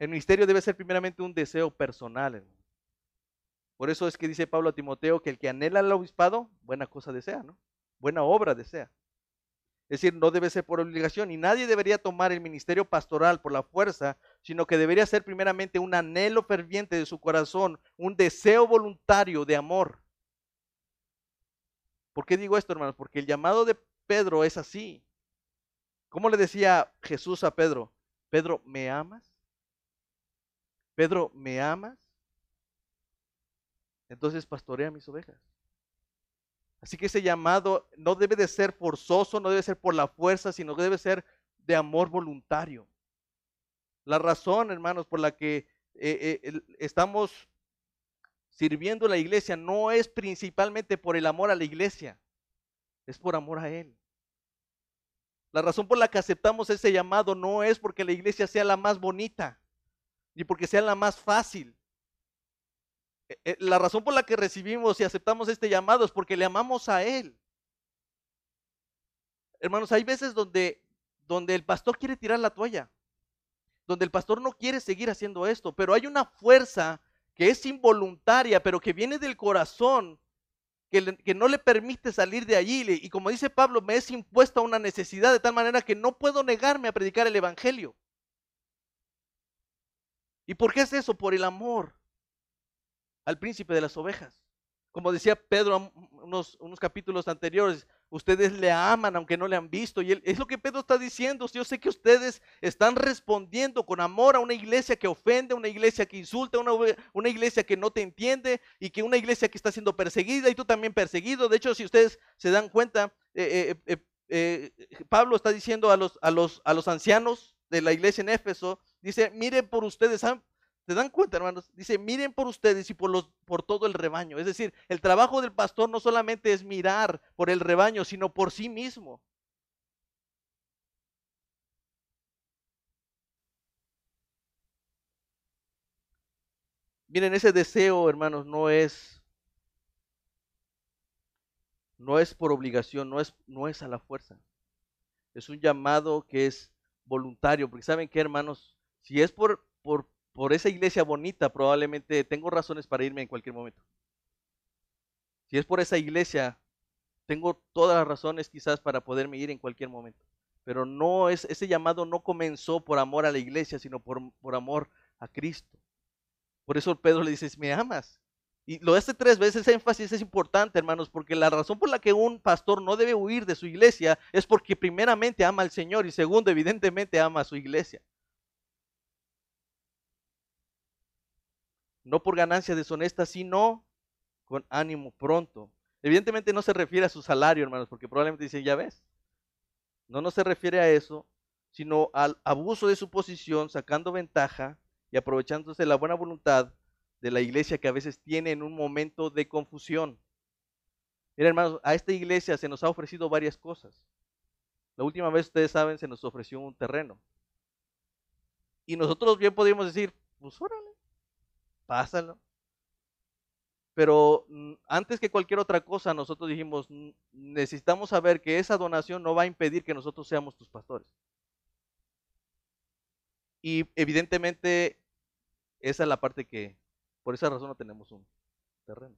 El ministerio debe ser primeramente un deseo personal. Por eso es que dice Pablo a Timoteo que el que anhela el obispado, buena cosa desea, ¿no? Buena obra desea. Es decir, no debe ser por obligación y nadie debería tomar el ministerio pastoral por la fuerza, sino que debería ser primeramente un anhelo ferviente de su corazón, un deseo voluntario de amor. ¿Por qué digo esto, hermanos? Porque el llamado de Pedro es así. ¿Cómo le decía Jesús a Pedro? Pedro, ¿me amas? Pedro, ¿me amas? Entonces pastorea mis ovejas. Así que ese llamado no debe de ser forzoso, no debe ser por la fuerza, sino que debe ser de amor voluntario. La razón, hermanos, por la que eh, eh, estamos sirviendo a la iglesia no es principalmente por el amor a la iglesia, es por amor a Él. La razón por la que aceptamos ese llamado no es porque la iglesia sea la más bonita, ni porque sea la más fácil, la razón por la que recibimos y aceptamos este llamado es porque le amamos a Él. Hermanos, hay veces donde, donde el pastor quiere tirar la toalla, donde el pastor no quiere seguir haciendo esto, pero hay una fuerza que es involuntaria, pero que viene del corazón, que, que no le permite salir de allí. Y como dice Pablo, me es impuesta una necesidad de tal manera que no puedo negarme a predicar el Evangelio. ¿Y por qué es eso? Por el amor al príncipe de las ovejas. Como decía Pedro unos, unos capítulos anteriores, ustedes le aman aunque no le han visto. Y él, es lo que Pedro está diciendo. Yo sé que ustedes están respondiendo con amor a una iglesia que ofende, una iglesia que insulta, una, una iglesia que no te entiende y que una iglesia que está siendo perseguida y tú también perseguido. De hecho, si ustedes se dan cuenta, eh, eh, eh, Pablo está diciendo a los, a, los, a los ancianos de la iglesia en Éfeso, dice, miren por ustedes, ¿Se dan cuenta, hermanos? Dice, miren por ustedes y por, los, por todo el rebaño. Es decir, el trabajo del pastor no solamente es mirar por el rebaño, sino por sí mismo. Miren, ese deseo, hermanos, no es no es por obligación, no es no es a la fuerza. Es un llamado que es voluntario, porque saben qué, hermanos, si es por por por esa iglesia bonita, probablemente tengo razones para irme en cualquier momento. Si es por esa iglesia, tengo todas las razones quizás para poderme ir en cualquier momento. Pero no es, ese llamado no comenzó por amor a la iglesia, sino por, por amor a Cristo. Por eso Pedro le dice, me amas. Y lo hace tres veces, ese énfasis es importante, hermanos, porque la razón por la que un pastor no debe huir de su iglesia es porque primeramente ama al Señor y segundo, evidentemente, ama a su iglesia. No por ganancia deshonesta, sino con ánimo pronto. Evidentemente no se refiere a su salario, hermanos, porque probablemente dicen, ya ves. No, no se refiere a eso, sino al abuso de su posición, sacando ventaja y aprovechándose la buena voluntad de la iglesia que a veces tiene en un momento de confusión. Miren, hermanos, a esta iglesia se nos ha ofrecido varias cosas. La última vez, ustedes saben, se nos ofreció un terreno. Y nosotros bien podríamos decir, pues órale, pásalo. pero mm, antes que cualquier otra cosa, nosotros dijimos, necesitamos saber que esa donación no va a impedir que nosotros seamos tus pastores. Y evidentemente, esa es la parte que, por esa razón no tenemos un terreno.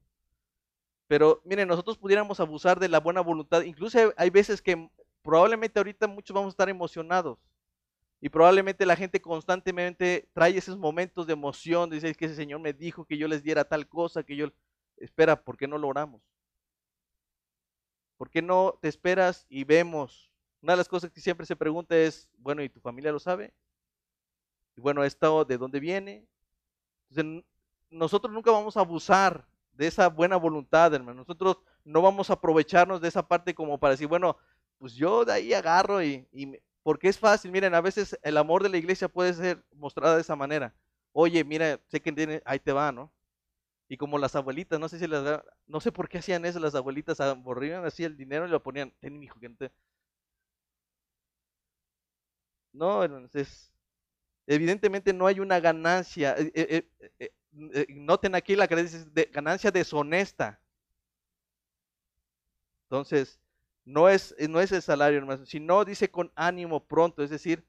Pero miren, nosotros pudiéramos abusar de la buena voluntad. Incluso hay veces que probablemente ahorita muchos vamos a estar emocionados. Y probablemente la gente constantemente trae esos momentos de emoción, dice que ese Señor me dijo que yo les diera tal cosa, que yo... Espera, ¿por qué no lo oramos? ¿Por qué no te esperas y vemos? Una de las cosas que siempre se pregunta es, bueno, ¿y tu familia lo sabe? Y bueno, ¿esto de dónde viene? Nosotros nunca vamos a abusar de esa buena voluntad, hermano. Nosotros no vamos a aprovecharnos de esa parte como para decir, bueno, pues yo de ahí agarro y, porque es fácil, miren, a veces el amor de la iglesia puede ser mostrado de esa manera. Oye, mira, sé que tiene, ahí te va, ¿no? Y como las abuelitas, no sé si las, no sé por qué hacían eso, las abuelitas aburrían así el dinero y lo ponían, ten hijo, que no te... No, entonces, evidentemente no hay una ganancia. Eh, eh, eh, noten aquí la de ganancia deshonesta. Entonces, no es, no es el salario, hermano, sino dice con ánimo pronto, es decir,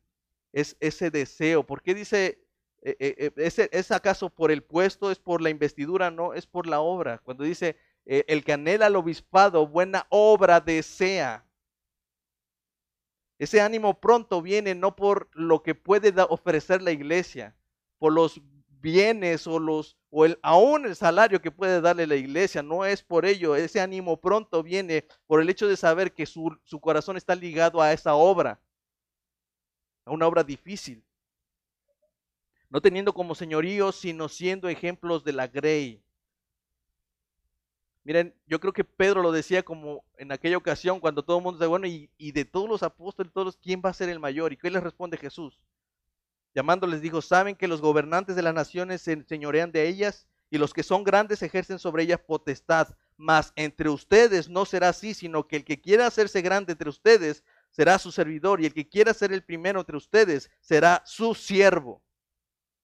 es ese deseo. ¿Por qué dice, ¿es, ¿es, acaso por el puesto, es por la investidura? No, es por la obra. Cuando dice, el que anhela al obispado, buena obra desea. Ese ánimo pronto viene no por lo que puede ofrecer la iglesia, por los bienes o los o el aún el salario que puede darle la iglesia, no es por ello, ese ánimo pronto viene por el hecho de saber que su, su corazón está ligado a esa obra, a una obra difícil. No teniendo como señorío, sino siendo ejemplos de la grey. Miren, yo creo que Pedro lo decía como en aquella ocasión cuando todo el mundo dice, bueno, y, de todos los apóstoles, todos, ¿quién va a ser el mayor? ¿Y qué les responde Jesús? Llamándoles dijo, ¿saben que los gobernantes de las naciones se enseñorean de ellas y los que son grandes ejercen sobre ellas potestad? Mas entre ustedes no será así, sino que el que quiera hacerse grande entre ustedes será su servidor y el que quiera ser el primero entre ustedes será su siervo.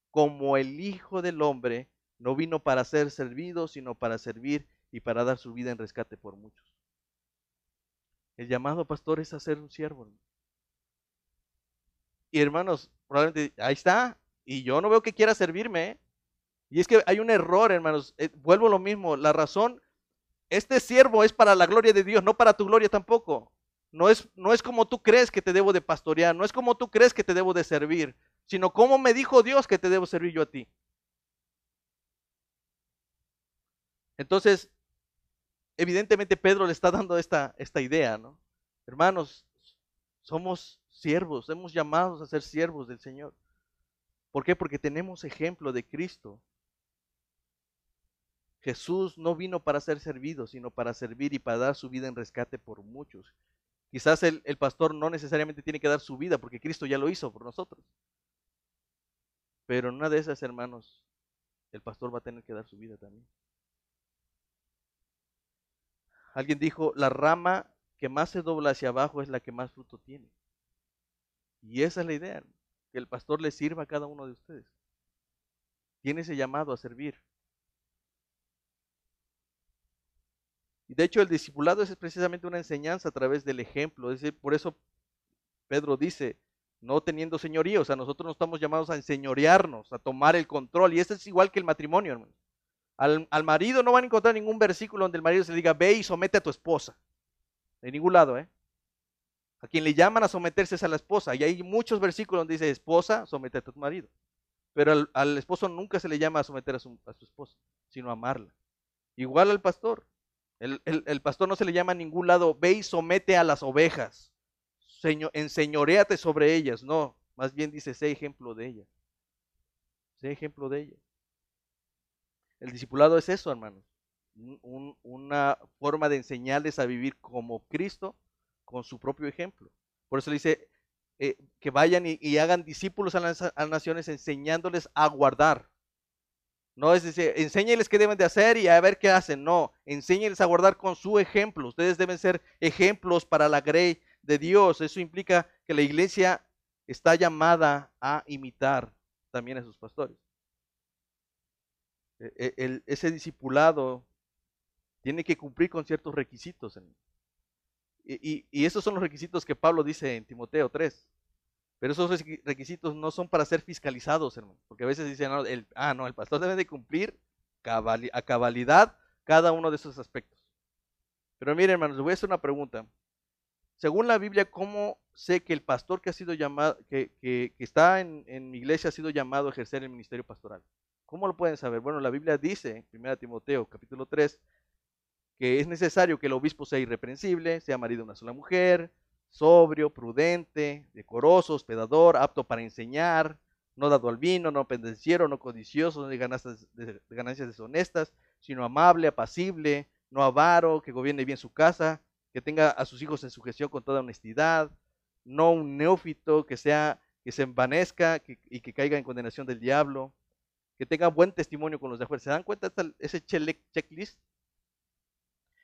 Como el Hijo del Hombre no vino para ser servido, sino para servir y para dar su vida en rescate por muchos. El llamado pastor es a ser un siervo. Y hermanos, probablemente ahí está. Y yo no veo que quiera servirme. ¿eh? Y es que hay un error, hermanos. Eh, vuelvo a lo mismo. La razón, este siervo es para la gloria de Dios, no para tu gloria tampoco. No es, no es como tú crees que te debo de pastorear, no es como tú crees que te debo de servir, sino como me dijo Dios que te debo servir yo a ti. Entonces, evidentemente Pedro le está dando esta, esta idea, ¿no? Hermanos, somos siervos, hemos llamados a ser siervos del Señor. ¿Por qué? Porque tenemos ejemplo de Cristo. Jesús no vino para ser servido, sino para servir y para dar su vida en rescate por muchos. Quizás el, el, pastor no necesariamente tiene que dar su vida, porque Cristo ya lo hizo por nosotros. Pero en una de esas, hermanos, el pastor va a tener que dar su vida también. Alguien dijo, la rama que más se dobla hacia abajo es la que más fruto tiene. Y esa es la idea, que el pastor le sirva a cada uno de ustedes. Tiene ese llamado a servir. Y de hecho el discipulado es precisamente una enseñanza a través del ejemplo. Es decir, por eso Pedro dice, no teniendo señorío, o sea, nosotros no estamos llamados a enseñorearnos, a tomar el control. Y esto es igual que el matrimonio, hermano. Al, marido no van a encontrar ningún versículo donde el marido se le diga, ve y somete a tu esposa. De ningún lado, ¿eh? A quien le llaman a someterse es a la esposa. Y hay muchos versículos donde dice, esposa, somete a tu marido. Pero al, esposo nunca se le llama a someter a su, esposa, sino a amarla. Igual al pastor. El, el, pastor no se le llama a ningún lado, ve y somete a las ovejas. Señor, enseñoreate sobre ellas. No, más bien dice, sé ejemplo de ellas. Sé ejemplo de ellas. El discipulado es eso, hermanos. una forma de enseñarles a vivir como Cristo con su propio ejemplo. Por eso le dice eh, que vayan y, hagan discípulos a las, naciones enseñándoles a guardar. No es decir, enséñales qué deben de hacer y a ver qué hacen. No, enséñales a guardar con su ejemplo. Ustedes deben ser ejemplos para la grey de Dios. Eso implica que la iglesia está llamada a imitar también a sus pastores. E, e, ese discipulado tiene que cumplir con ciertos requisitos. Y, esos son los requisitos que Pablo dice en Timoteo 3. Pero esos requisitos no son para ser fiscalizados, hermano. Porque a veces dicen, ah, no, el pastor debe de cumplir a cabalidad cada uno de esos aspectos. Pero miren, hermanos, les voy a hacer una pregunta. Según la Biblia, ¿cómo sé que el pastor que ha sido llamado, que, está en, en, mi iglesia ha sido llamado a ejercer el ministerio pastoral? ¿Cómo lo pueden saber? Bueno, la Biblia dice, 1 Timoteo capítulo 3, que es necesario que el obispo sea irreprensible, sea marido de una sola mujer, sobrio, prudente, decoroso, hospedador, apto para enseñar, no dado al vino, no pendenciero, no codicioso, no de ganancias, de deshonestas, sino amable, apacible, no avaro, que gobierne bien su casa, que tenga a sus hijos en sujeción con toda honestidad, no un neófito que sea que se envanezca y que caiga en condenación del diablo, que tenga buen testimonio con los de afuera. ¿Se dan cuenta de ese checklist?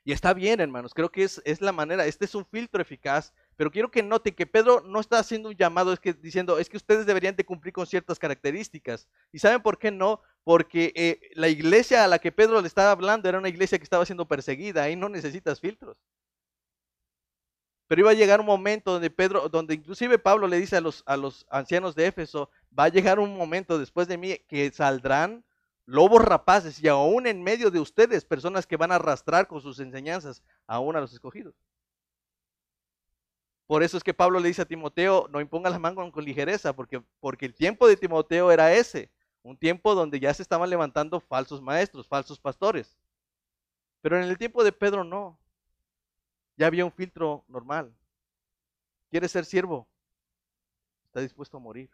Y está bien, hermanos, creo que es, es, la manera, este es un filtro eficaz, pero quiero que noten que Pedro no está haciendo un llamado es que, diciendo, es que ustedes deberían de cumplir con ciertas características. ¿Y saben por qué no? Porque eh, la iglesia a la que Pedro le estaba hablando era una iglesia que estaba siendo perseguida, ahí no necesitas filtros. Pero iba a llegar un momento donde Pedro, donde inclusive Pablo le dice a los, a los ancianos de Éfeso, va a llegar un momento después de mí que saldrán lobos rapaces y aún en medio de ustedes personas que van a arrastrar con sus enseñanzas aún a los escogidos. Por eso es que Pablo le dice a Timoteo, no imponga la mano con ligereza, porque, porque el tiempo de Timoteo era ese, un tiempo donde ya se estaban levantando falsos maestros, falsos pastores. Pero en el tiempo de Pedro no. Ya había un filtro normal. ¿Quiere ser siervo? Está dispuesto a morir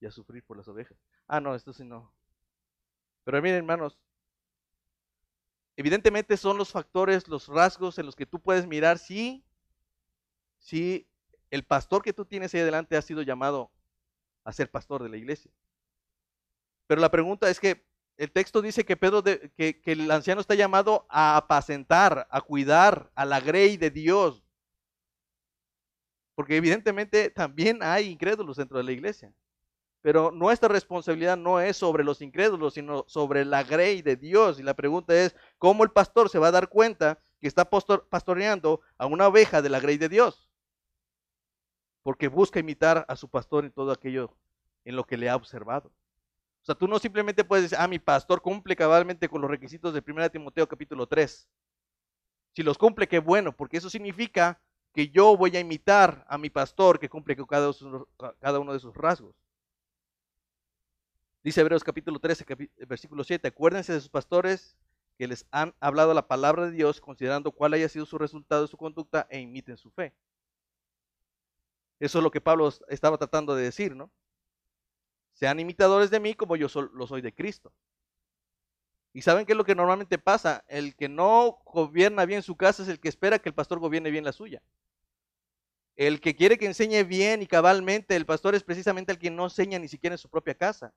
y a sufrir por las ovejas. Ah, no, esto sí no. Pero miren, hermanos, evidentemente son los factores, los rasgos en los que tú puedes mirar si, si el pastor que tú tienes ahí adelante ha sido llamado a ser pastor de la iglesia. Pero la pregunta es que el texto dice que Pedro que, que, el anciano está llamado a apacentar, a cuidar a la grey de Dios. Porque evidentemente también hay incrédulos dentro de la iglesia. Pero nuestra responsabilidad no es sobre los incrédulos, sino sobre la grey de Dios. Y la pregunta es, ¿cómo el pastor se va a dar cuenta que está pastoreando a una oveja de la grey de Dios? Porque busca imitar a su pastor en todo aquello en lo que le ha observado. O sea, tú no simplemente puedes decir, ah, mi pastor cumple cabalmente con los requisitos de 1 Timoteo capítulo 3. Si los cumple, qué bueno, porque eso significa que yo voy a imitar a mi pastor que cumple con cada uno de sus rasgos. Dice Hebreos capítulo 13, versículo 7, acuérdense de sus pastores que les han hablado la palabra de Dios, considerando cuál haya sido su resultado de su conducta e imiten su fe. Eso es lo que Pablo estaba tratando de decir, ¿no? Sean imitadores de mí como yo lo soy de Cristo. ¿Y saben qué es lo que normalmente pasa? El que no gobierna bien su casa es el que espera que el pastor gobierne bien la suya. El que quiere que enseñe bien y cabalmente, el pastor es precisamente el que no enseña ni siquiera en su propia casa.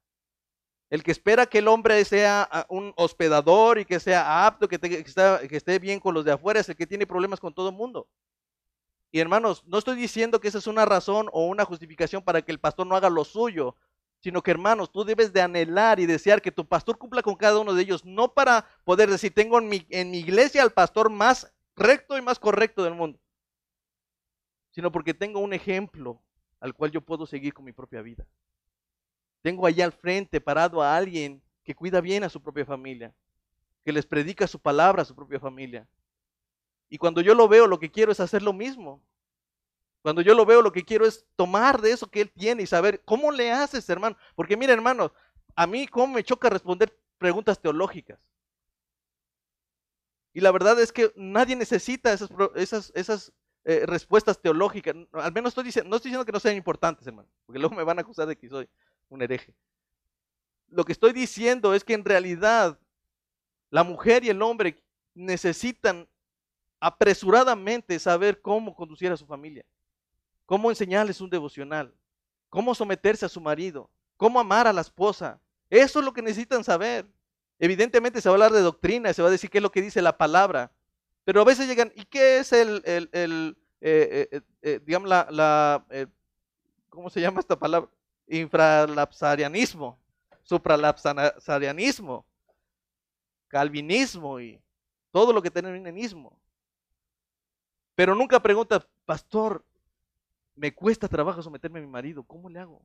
El que espera que el hombre sea ah, un hospedador y que sea apto, que, esté bien con los de afuera, es el que tiene problemas con todo el mundo. Y hermanos, no estoy diciendo que esa es una razón o una justificación para que el pastor no haga lo suyo, sino que hermanos, tú debes de anhelar y desear que tu pastor cumpla con cada uno de ellos, no para poder decir, tengo en mi, en mi iglesia al pastor más recto y más correcto del mundo, sino porque tengo un ejemplo al cual yo puedo seguir con mi propia vida. Tengo allá al frente parado a alguien que cuida bien a su propia familia, que les predica su palabra a su propia familia. Y cuando yo lo veo, lo que quiero es hacer lo mismo. Cuando yo lo veo, lo que quiero es tomar de eso que él tiene y saber cómo le haces, hermano. Porque mira, hermano, a mí cómo me choca responder preguntas teológicas. Y la verdad es que nadie necesita esas, esas, esas eh, respuestas teológicas. Al menos estoy diciendo, no estoy diciendo que no sean importantes, hermano, porque luego me van a acusar de que soy un hereje. Lo que estoy diciendo es que en realidad la mujer y el hombre necesitan apresuradamente saber cómo conducir a su familia, cómo enseñarles un devocional, cómo someterse a su marido, cómo amar a la esposa. Eso es lo que necesitan saber. Evidentemente se va a hablar de doctrina, se va a decir qué es lo que dice la palabra, pero a veces llegan, ¿y qué es el, eh, eh, eh, digamos, la ¿cómo se llama esta palabra? Infralapsarianismo, supralapsarianismo, calvinismo y todo lo que tiene en. Pero nunca pregunta, pastor, me cuesta trabajo someterme a mi marido, ¿cómo le hago?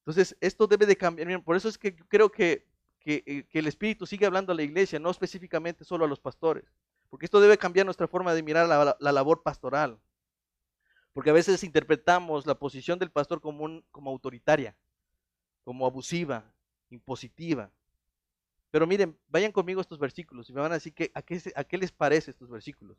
Entonces, esto debe de cambiar. Por eso es que creo que, eh, que, el Espíritu sigue hablando a la iglesia, no específicamente solo a los pastores. Porque esto debe cambiar nuestra forma de mirar la labor pastoral. Porque a veces interpretamos la posición del pastor como, como autoritaria, como abusiva, impositiva. Pero miren, vayan conmigo estos versículos y me van a decir a, qué, qué les parece estos versículos.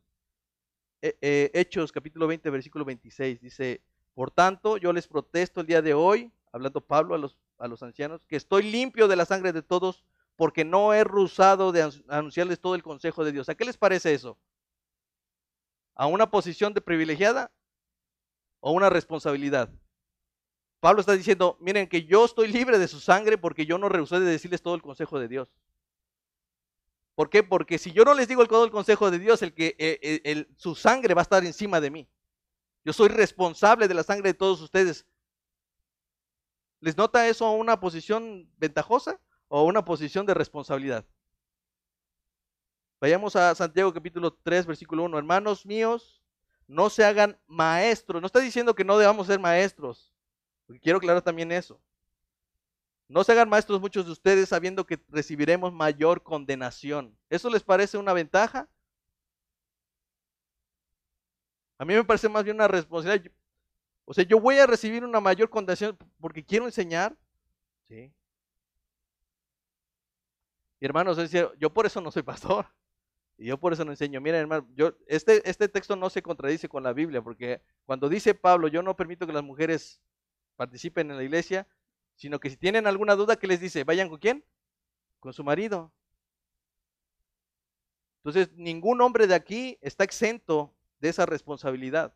Eh, eh, Hechos capítulo 20, versículo 26 dice, por tanto, yo les protesto el día de hoy hablando Pablo a los, a los ancianos, que estoy limpio de la sangre de todos porque no he rusado de anunciarles todo el consejo de Dios. ¿A qué les parece eso? ¿A una posición de privilegiada o una responsabilidad? Pablo está diciendo, miren que yo estoy libre de su sangre porque yo no rehusé de decirles todo el consejo de Dios. ¿Por qué? Porque si yo no les digo todo el consejo de Dios, el que eh, eh, su sangre va a estar encima de mí. Yo soy responsable de la sangre de todos ustedes. ¿Les nota eso una posición ventajosa o una posición de responsabilidad? Vayamos a Santiago capítulo 3, versículo 1. Hermanos míos, no se hagan maestros. No está diciendo que no debamos ser maestros. Quiero aclarar también eso. No se hagan maestros muchos de ustedes sabiendo que recibiremos mayor condenación. ¿Eso les parece una ventaja? A mí me parece más bien una responsabilidad. O sea, yo voy a recibir una mayor condenación porque quiero enseñar. Sí. Y hermanos, yo por eso no soy pastor. Y yo por eso no enseño. Miren, hermano, yo, este, este texto no se contradice con la Biblia, porque cuando dice Pablo, yo no permito que las mujeres participen en la iglesia, sino que si tienen alguna duda, ¿qué les dice? ¿Vayan con quién? Con su marido. Entonces, ningún hombre de aquí está exento de esa responsabilidad.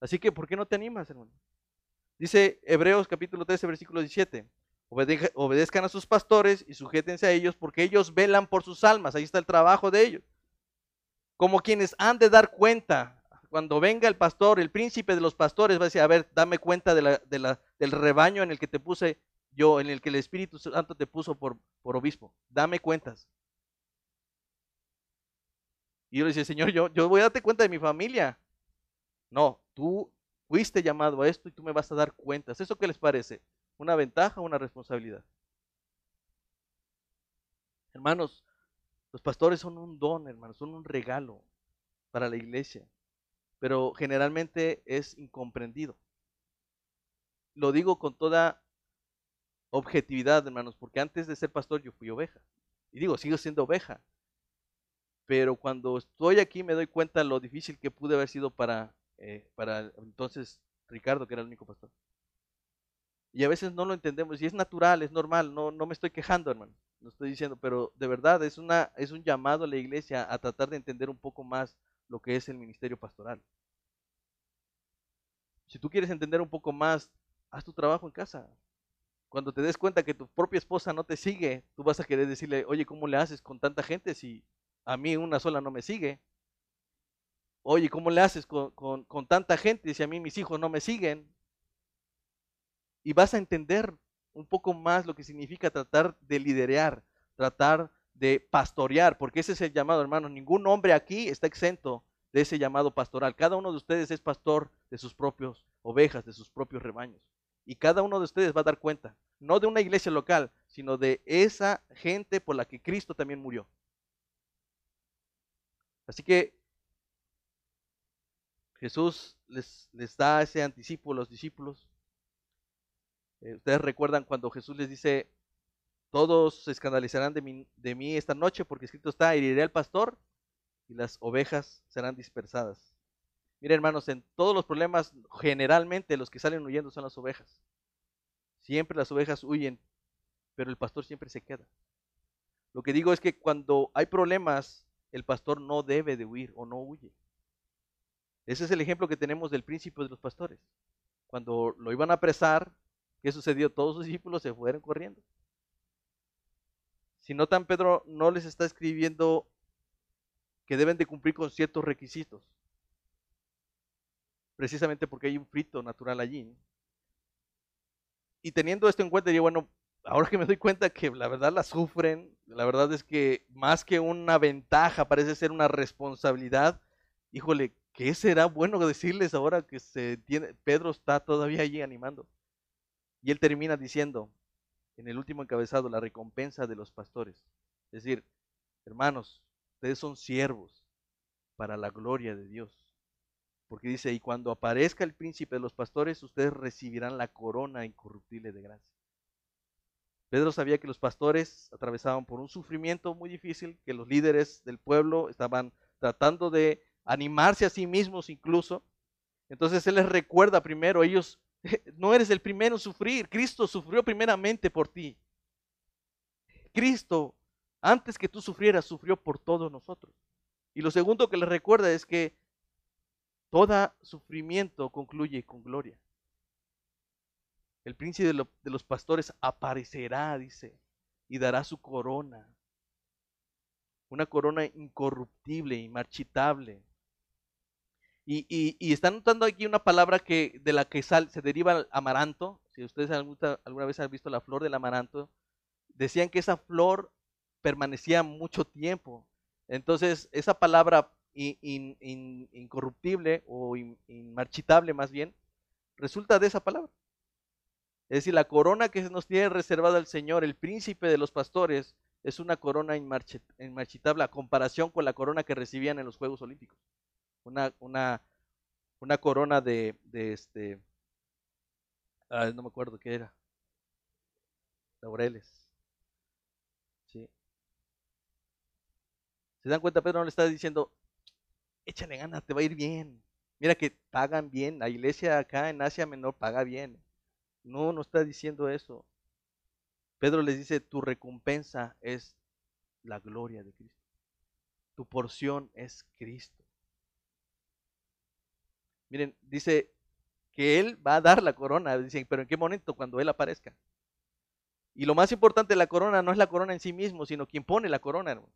Así que, ¿por qué no te animas, hermano? Dice Hebreos capítulo 13, versículo 17. Obedezcan a sus pastores y sujétense a ellos porque ellos velan por sus almas. Ahí está el trabajo de ellos. Como quienes han de dar cuenta. Cuando venga el pastor, el príncipe de los pastores va a decir, a ver, dame cuenta de del rebaño en el que te puse yo, en el que el Espíritu Santo te puso por, por obispo. Dame cuentas. Y yo le decía, Señor, yo, yo voy a darte cuenta de mi familia. No, tú fuiste llamado a esto y tú me vas a dar cuentas. ¿Eso qué les parece? ¿Una ventaja una responsabilidad? Hermanos, los pastores son un don, hermanos, son un regalo para la iglesia, pero generalmente es incomprendido. Lo digo con toda objetividad, hermanos, porque antes de ser pastor yo fui oveja. Y digo, sigo siendo oveja. Pero cuando estoy aquí me doy cuenta lo difícil que pude haber sido para eh, para entonces Ricardo, que era el único pastor. Y a veces no lo entendemos, y es natural, es normal, no, no me estoy quejando, hermano, no estoy diciendo, pero de verdad es, una, es un llamado a la iglesia a tratar de entender un poco más lo que es el ministerio pastoral. Si tú quieres entender un poco más, haz tu trabajo en casa. Cuando te des cuenta que tu propia esposa no te sigue, tú vas a querer decirle, oye, ¿cómo le haces con tanta gente si a mí una sola no me sigue? Oye, ¿cómo le haces con, tanta gente si a mí mis hijos no me siguen? Y vas a entender un poco más lo que significa tratar de liderar, tratar de pastorear, porque ese es el llamado, hermano. Ningún hombre aquí está exento de ese llamado pastoral. Cada uno de ustedes es pastor de sus propios ovejas, de sus propios rebaños. Y cada uno de ustedes va a dar cuenta, no de una iglesia local, sino de esa gente por la que Cristo también murió. Así que Jesús les, les da ese anticipo a los discípulos. Eh, ustedes recuerdan cuando Jesús les dice, todos se escandalizarán de mí, esta noche porque escrito está, heriré al pastor y las ovejas serán dispersadas. Miren hermanos, en todos los problemas generalmente los que salen huyendo son las ovejas. Siempre las ovejas huyen, pero el pastor siempre se queda. Lo que digo es que cuando hay problemas, el pastor no debe de huir o no huye. Ese es el ejemplo que tenemos del príncipe de los pastores. Cuando lo iban a apresar, ¿qué sucedió? Todos sus discípulos se fueron corriendo. Si notan, Pedro no les está escribiendo que deben de cumplir con ciertos requisitos. Precisamente porque hay un frito natural allí. Y teniendo esto en cuenta, diría, bueno, ahora que me doy cuenta que la verdad la sufren, la verdad es que más que una ventaja parece ser una responsabilidad. Híjole, ¿qué será bueno decirles ahora que se tiene, Pedro está todavía allí animando? Y él termina diciendo en el último encabezado la recompensa de los pastores. Es decir, hermanos, ustedes son siervos para la gloria de Dios. Porque dice, y cuando aparezca el príncipe de los pastores, ustedes recibirán la corona incorruptible de gracia. Pedro sabía que los pastores atravesaban por un sufrimiento muy difícil, que los líderes del pueblo estaban tratando de animarse a sí mismos incluso. Entonces él les recuerda primero, ellos, no eres el primero en sufrir, Cristo sufrió primeramente por ti. Cristo, antes que tú sufrieras, sufrió por todos nosotros. Y lo segundo que les recuerda es que todo sufrimiento concluye con gloria. El príncipe de, los pastores aparecerá, dice, y dará su corona. Una corona incorruptible, inmarchitable. Y, y, están notando aquí una palabra que, de la que sal, se deriva el amaranto. Si ustedes alguna, alguna vez han visto la flor del amaranto, decían que esa flor permanecía mucho tiempo. Entonces, esa palabra incorruptible o inmarchitable más bien, resulta de esa palabra. Es decir, la corona que nos tiene reservada el Señor, el príncipe de los pastores, es una corona inmarchitable a comparación con la corona que recibían en los Juegos Olímpicos. Una, una, corona de, este, no me acuerdo qué era, laureles. ¿Sí? ¿Se dan cuenta? Pedro no le está diciendo, échale ganas, te va a ir bien. Mira que pagan bien, la iglesia acá en Asia Menor paga bien. No, no está diciendo eso. Pedro les dice, tu recompensa es la gloria de Cristo. Tu porción es Cristo. Miren, dice que Él va a dar la corona. Dicen, pero ¿en qué momento? Cuando Él aparezca. Y lo más importante de la corona no es la corona en sí mismo, sino quien pone la corona, hermano.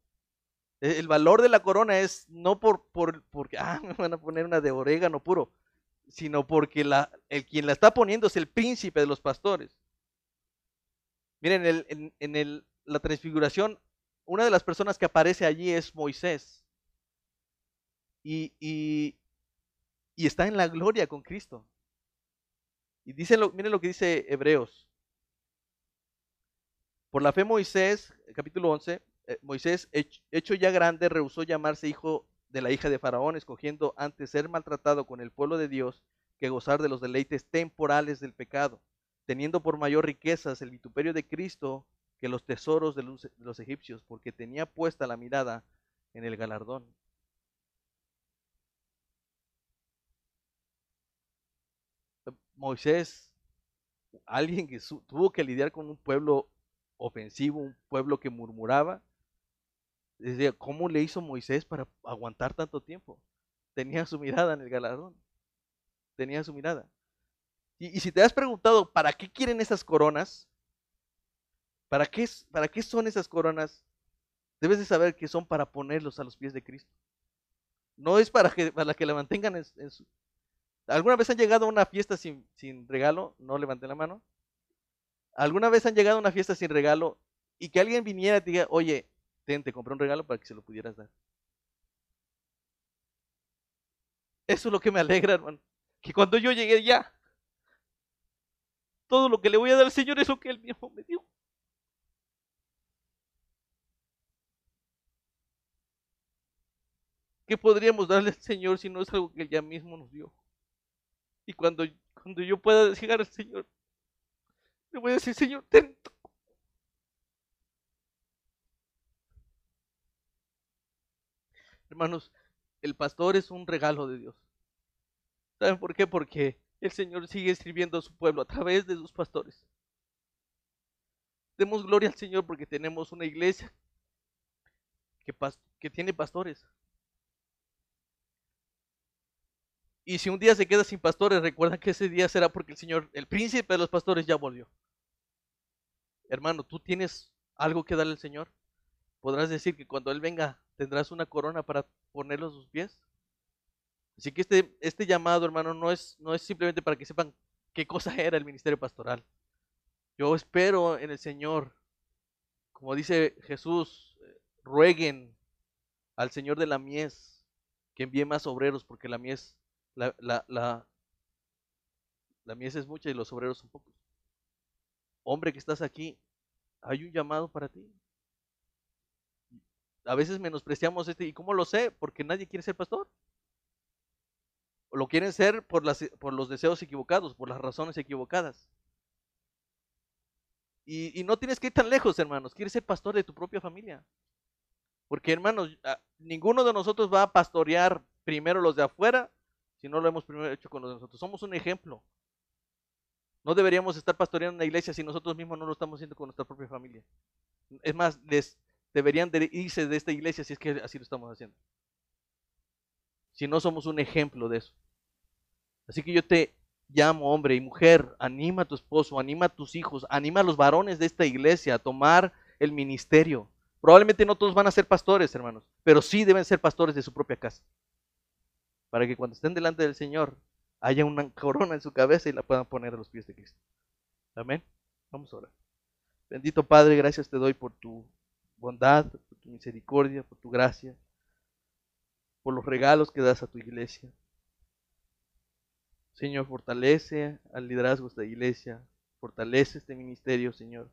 E, el valor de la corona es no por, por porque, ah, me van a poner una de orégano puro sino porque el quien la está poniendo es el príncipe de los pastores. Miren, en, en, el, la transfiguración, una de las personas que aparece allí es Moisés. Y, y, y está en la gloria con Cristo. Y dice miren lo que dice Hebreos. Por la fe Moisés, capítulo 11, eh, Moisés, hecho ya grande, rehusó llamarse hijo de la hija de Faraón, escogiendo antes ser maltratado con el pueblo de Dios que gozar de los deleites temporales del pecado, teniendo por mayor riquezas el vituperio de Cristo que los tesoros de los, de los egipcios, porque tenía puesta la mirada en el galardón. Moisés, alguien que tuvo que lidiar con un pueblo ofensivo, un pueblo que murmuraba, Decía, ¿cómo le hizo Moisés para aguantar tanto tiempo? Tenía su mirada en el galardón. Tenía su mirada. Y, si te has preguntado, ¿para qué quieren esas coronas? ¿Para qué, ¿Para qué son esas coronas? Debes de saber que son para ponerlos a los pies de Cristo. No es para que, para que la mantengan en, su... ¿Alguna vez han llegado a una fiesta sin, regalo? No levanten la mano. ¿Alguna vez han llegado a una fiesta sin regalo y que alguien viniera y te diga, oye, te compré un regalo para que se lo pudieras dar. Eso es lo que me alegra, hermano. Que cuando yo llegué ya, todo lo que le voy a dar al Señor es lo que Él mismo me dio. ¿Qué podríamos darle al Señor si no es algo que Él ya mismo nos dio? Y cuando, cuando yo pueda llegar al Señor, le voy a decir, Señor, ten Hermanos, el pastor es un regalo de Dios. ¿Saben por qué? Porque el Señor sigue escribiendo a su pueblo a través de sus pastores. Demos gloria al Señor porque tenemos una iglesia que, que tiene pastores. Y si un día se queda sin pastores, recuerda que ese día será porque el Señor, el príncipe de los pastores, ya volvió. Hermano, tú tienes algo que darle al Señor. Podrás decir que cuando Él venga tendrás una corona para ponerlo a sus pies. Así que este, este llamado, hermano, no es, no es simplemente para que sepan qué cosa era el ministerio pastoral. Yo espero en el Señor, como dice Jesús, rueguen al Señor de la mies que envíe más obreros, porque la mies, la, la, la, la mies es mucha y los obreros son pocos. Hombre que estás aquí, hay un llamado para ti. A veces menospreciamos este, ¿y cómo lo sé? Porque nadie quiere ser pastor. O lo quieren ser por, las, por los deseos equivocados, por las razones equivocadas. Y, y, no tienes que ir tan lejos, hermanos. Quieres ser pastor de tu propia familia. Porque, hermanos, ninguno de nosotros va a pastorear primero los de afuera si no lo hemos primero hecho con nosotros. Somos un ejemplo. No deberíamos estar pastoreando una iglesia si nosotros mismos no lo estamos haciendo con nuestra propia familia. Es más, les deberían de irse de esta iglesia si es que así lo estamos haciendo. Si no somos un ejemplo de eso. Así que yo te llamo, hombre y mujer, anima a tu esposo, anima a tus hijos, anima a los varones de esta iglesia a tomar el ministerio. Probablemente no todos van a ser pastores, hermanos, pero sí deben ser pastores de su propia casa. Para que cuando estén delante del Señor haya una corona en su cabeza y la puedan poner a los pies de Cristo. Amén. Vamos a orar. Bendito Padre, gracias te doy por tu bondad, por tu misericordia, por tu gracia, por los regalos que das a tu iglesia. Señor, fortalece al liderazgo de esta iglesia, fortalece este ministerio, Señor.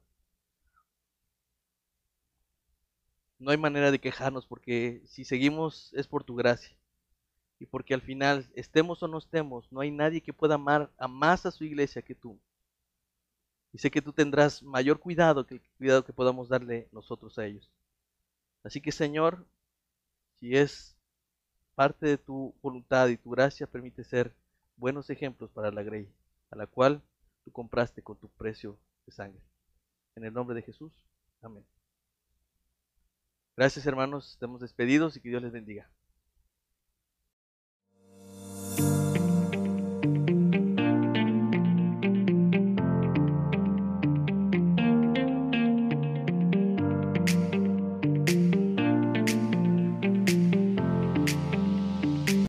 No hay manera de quejarnos porque si seguimos es por tu gracia. Y porque al final, estemos o no estemos, no hay nadie que pueda amar a más a su iglesia que tú. Y sé que tú tendrás mayor cuidado que el cuidado que podamos darle nosotros a ellos. Así que Señor, si es parte de tu voluntad y tu gracia, permite ser buenos ejemplos para la grey, a la cual tú compraste con tu precio de sangre. En el nombre de Jesús. Amén. Gracias hermanos, estamos despedidos y que Dios les bendiga.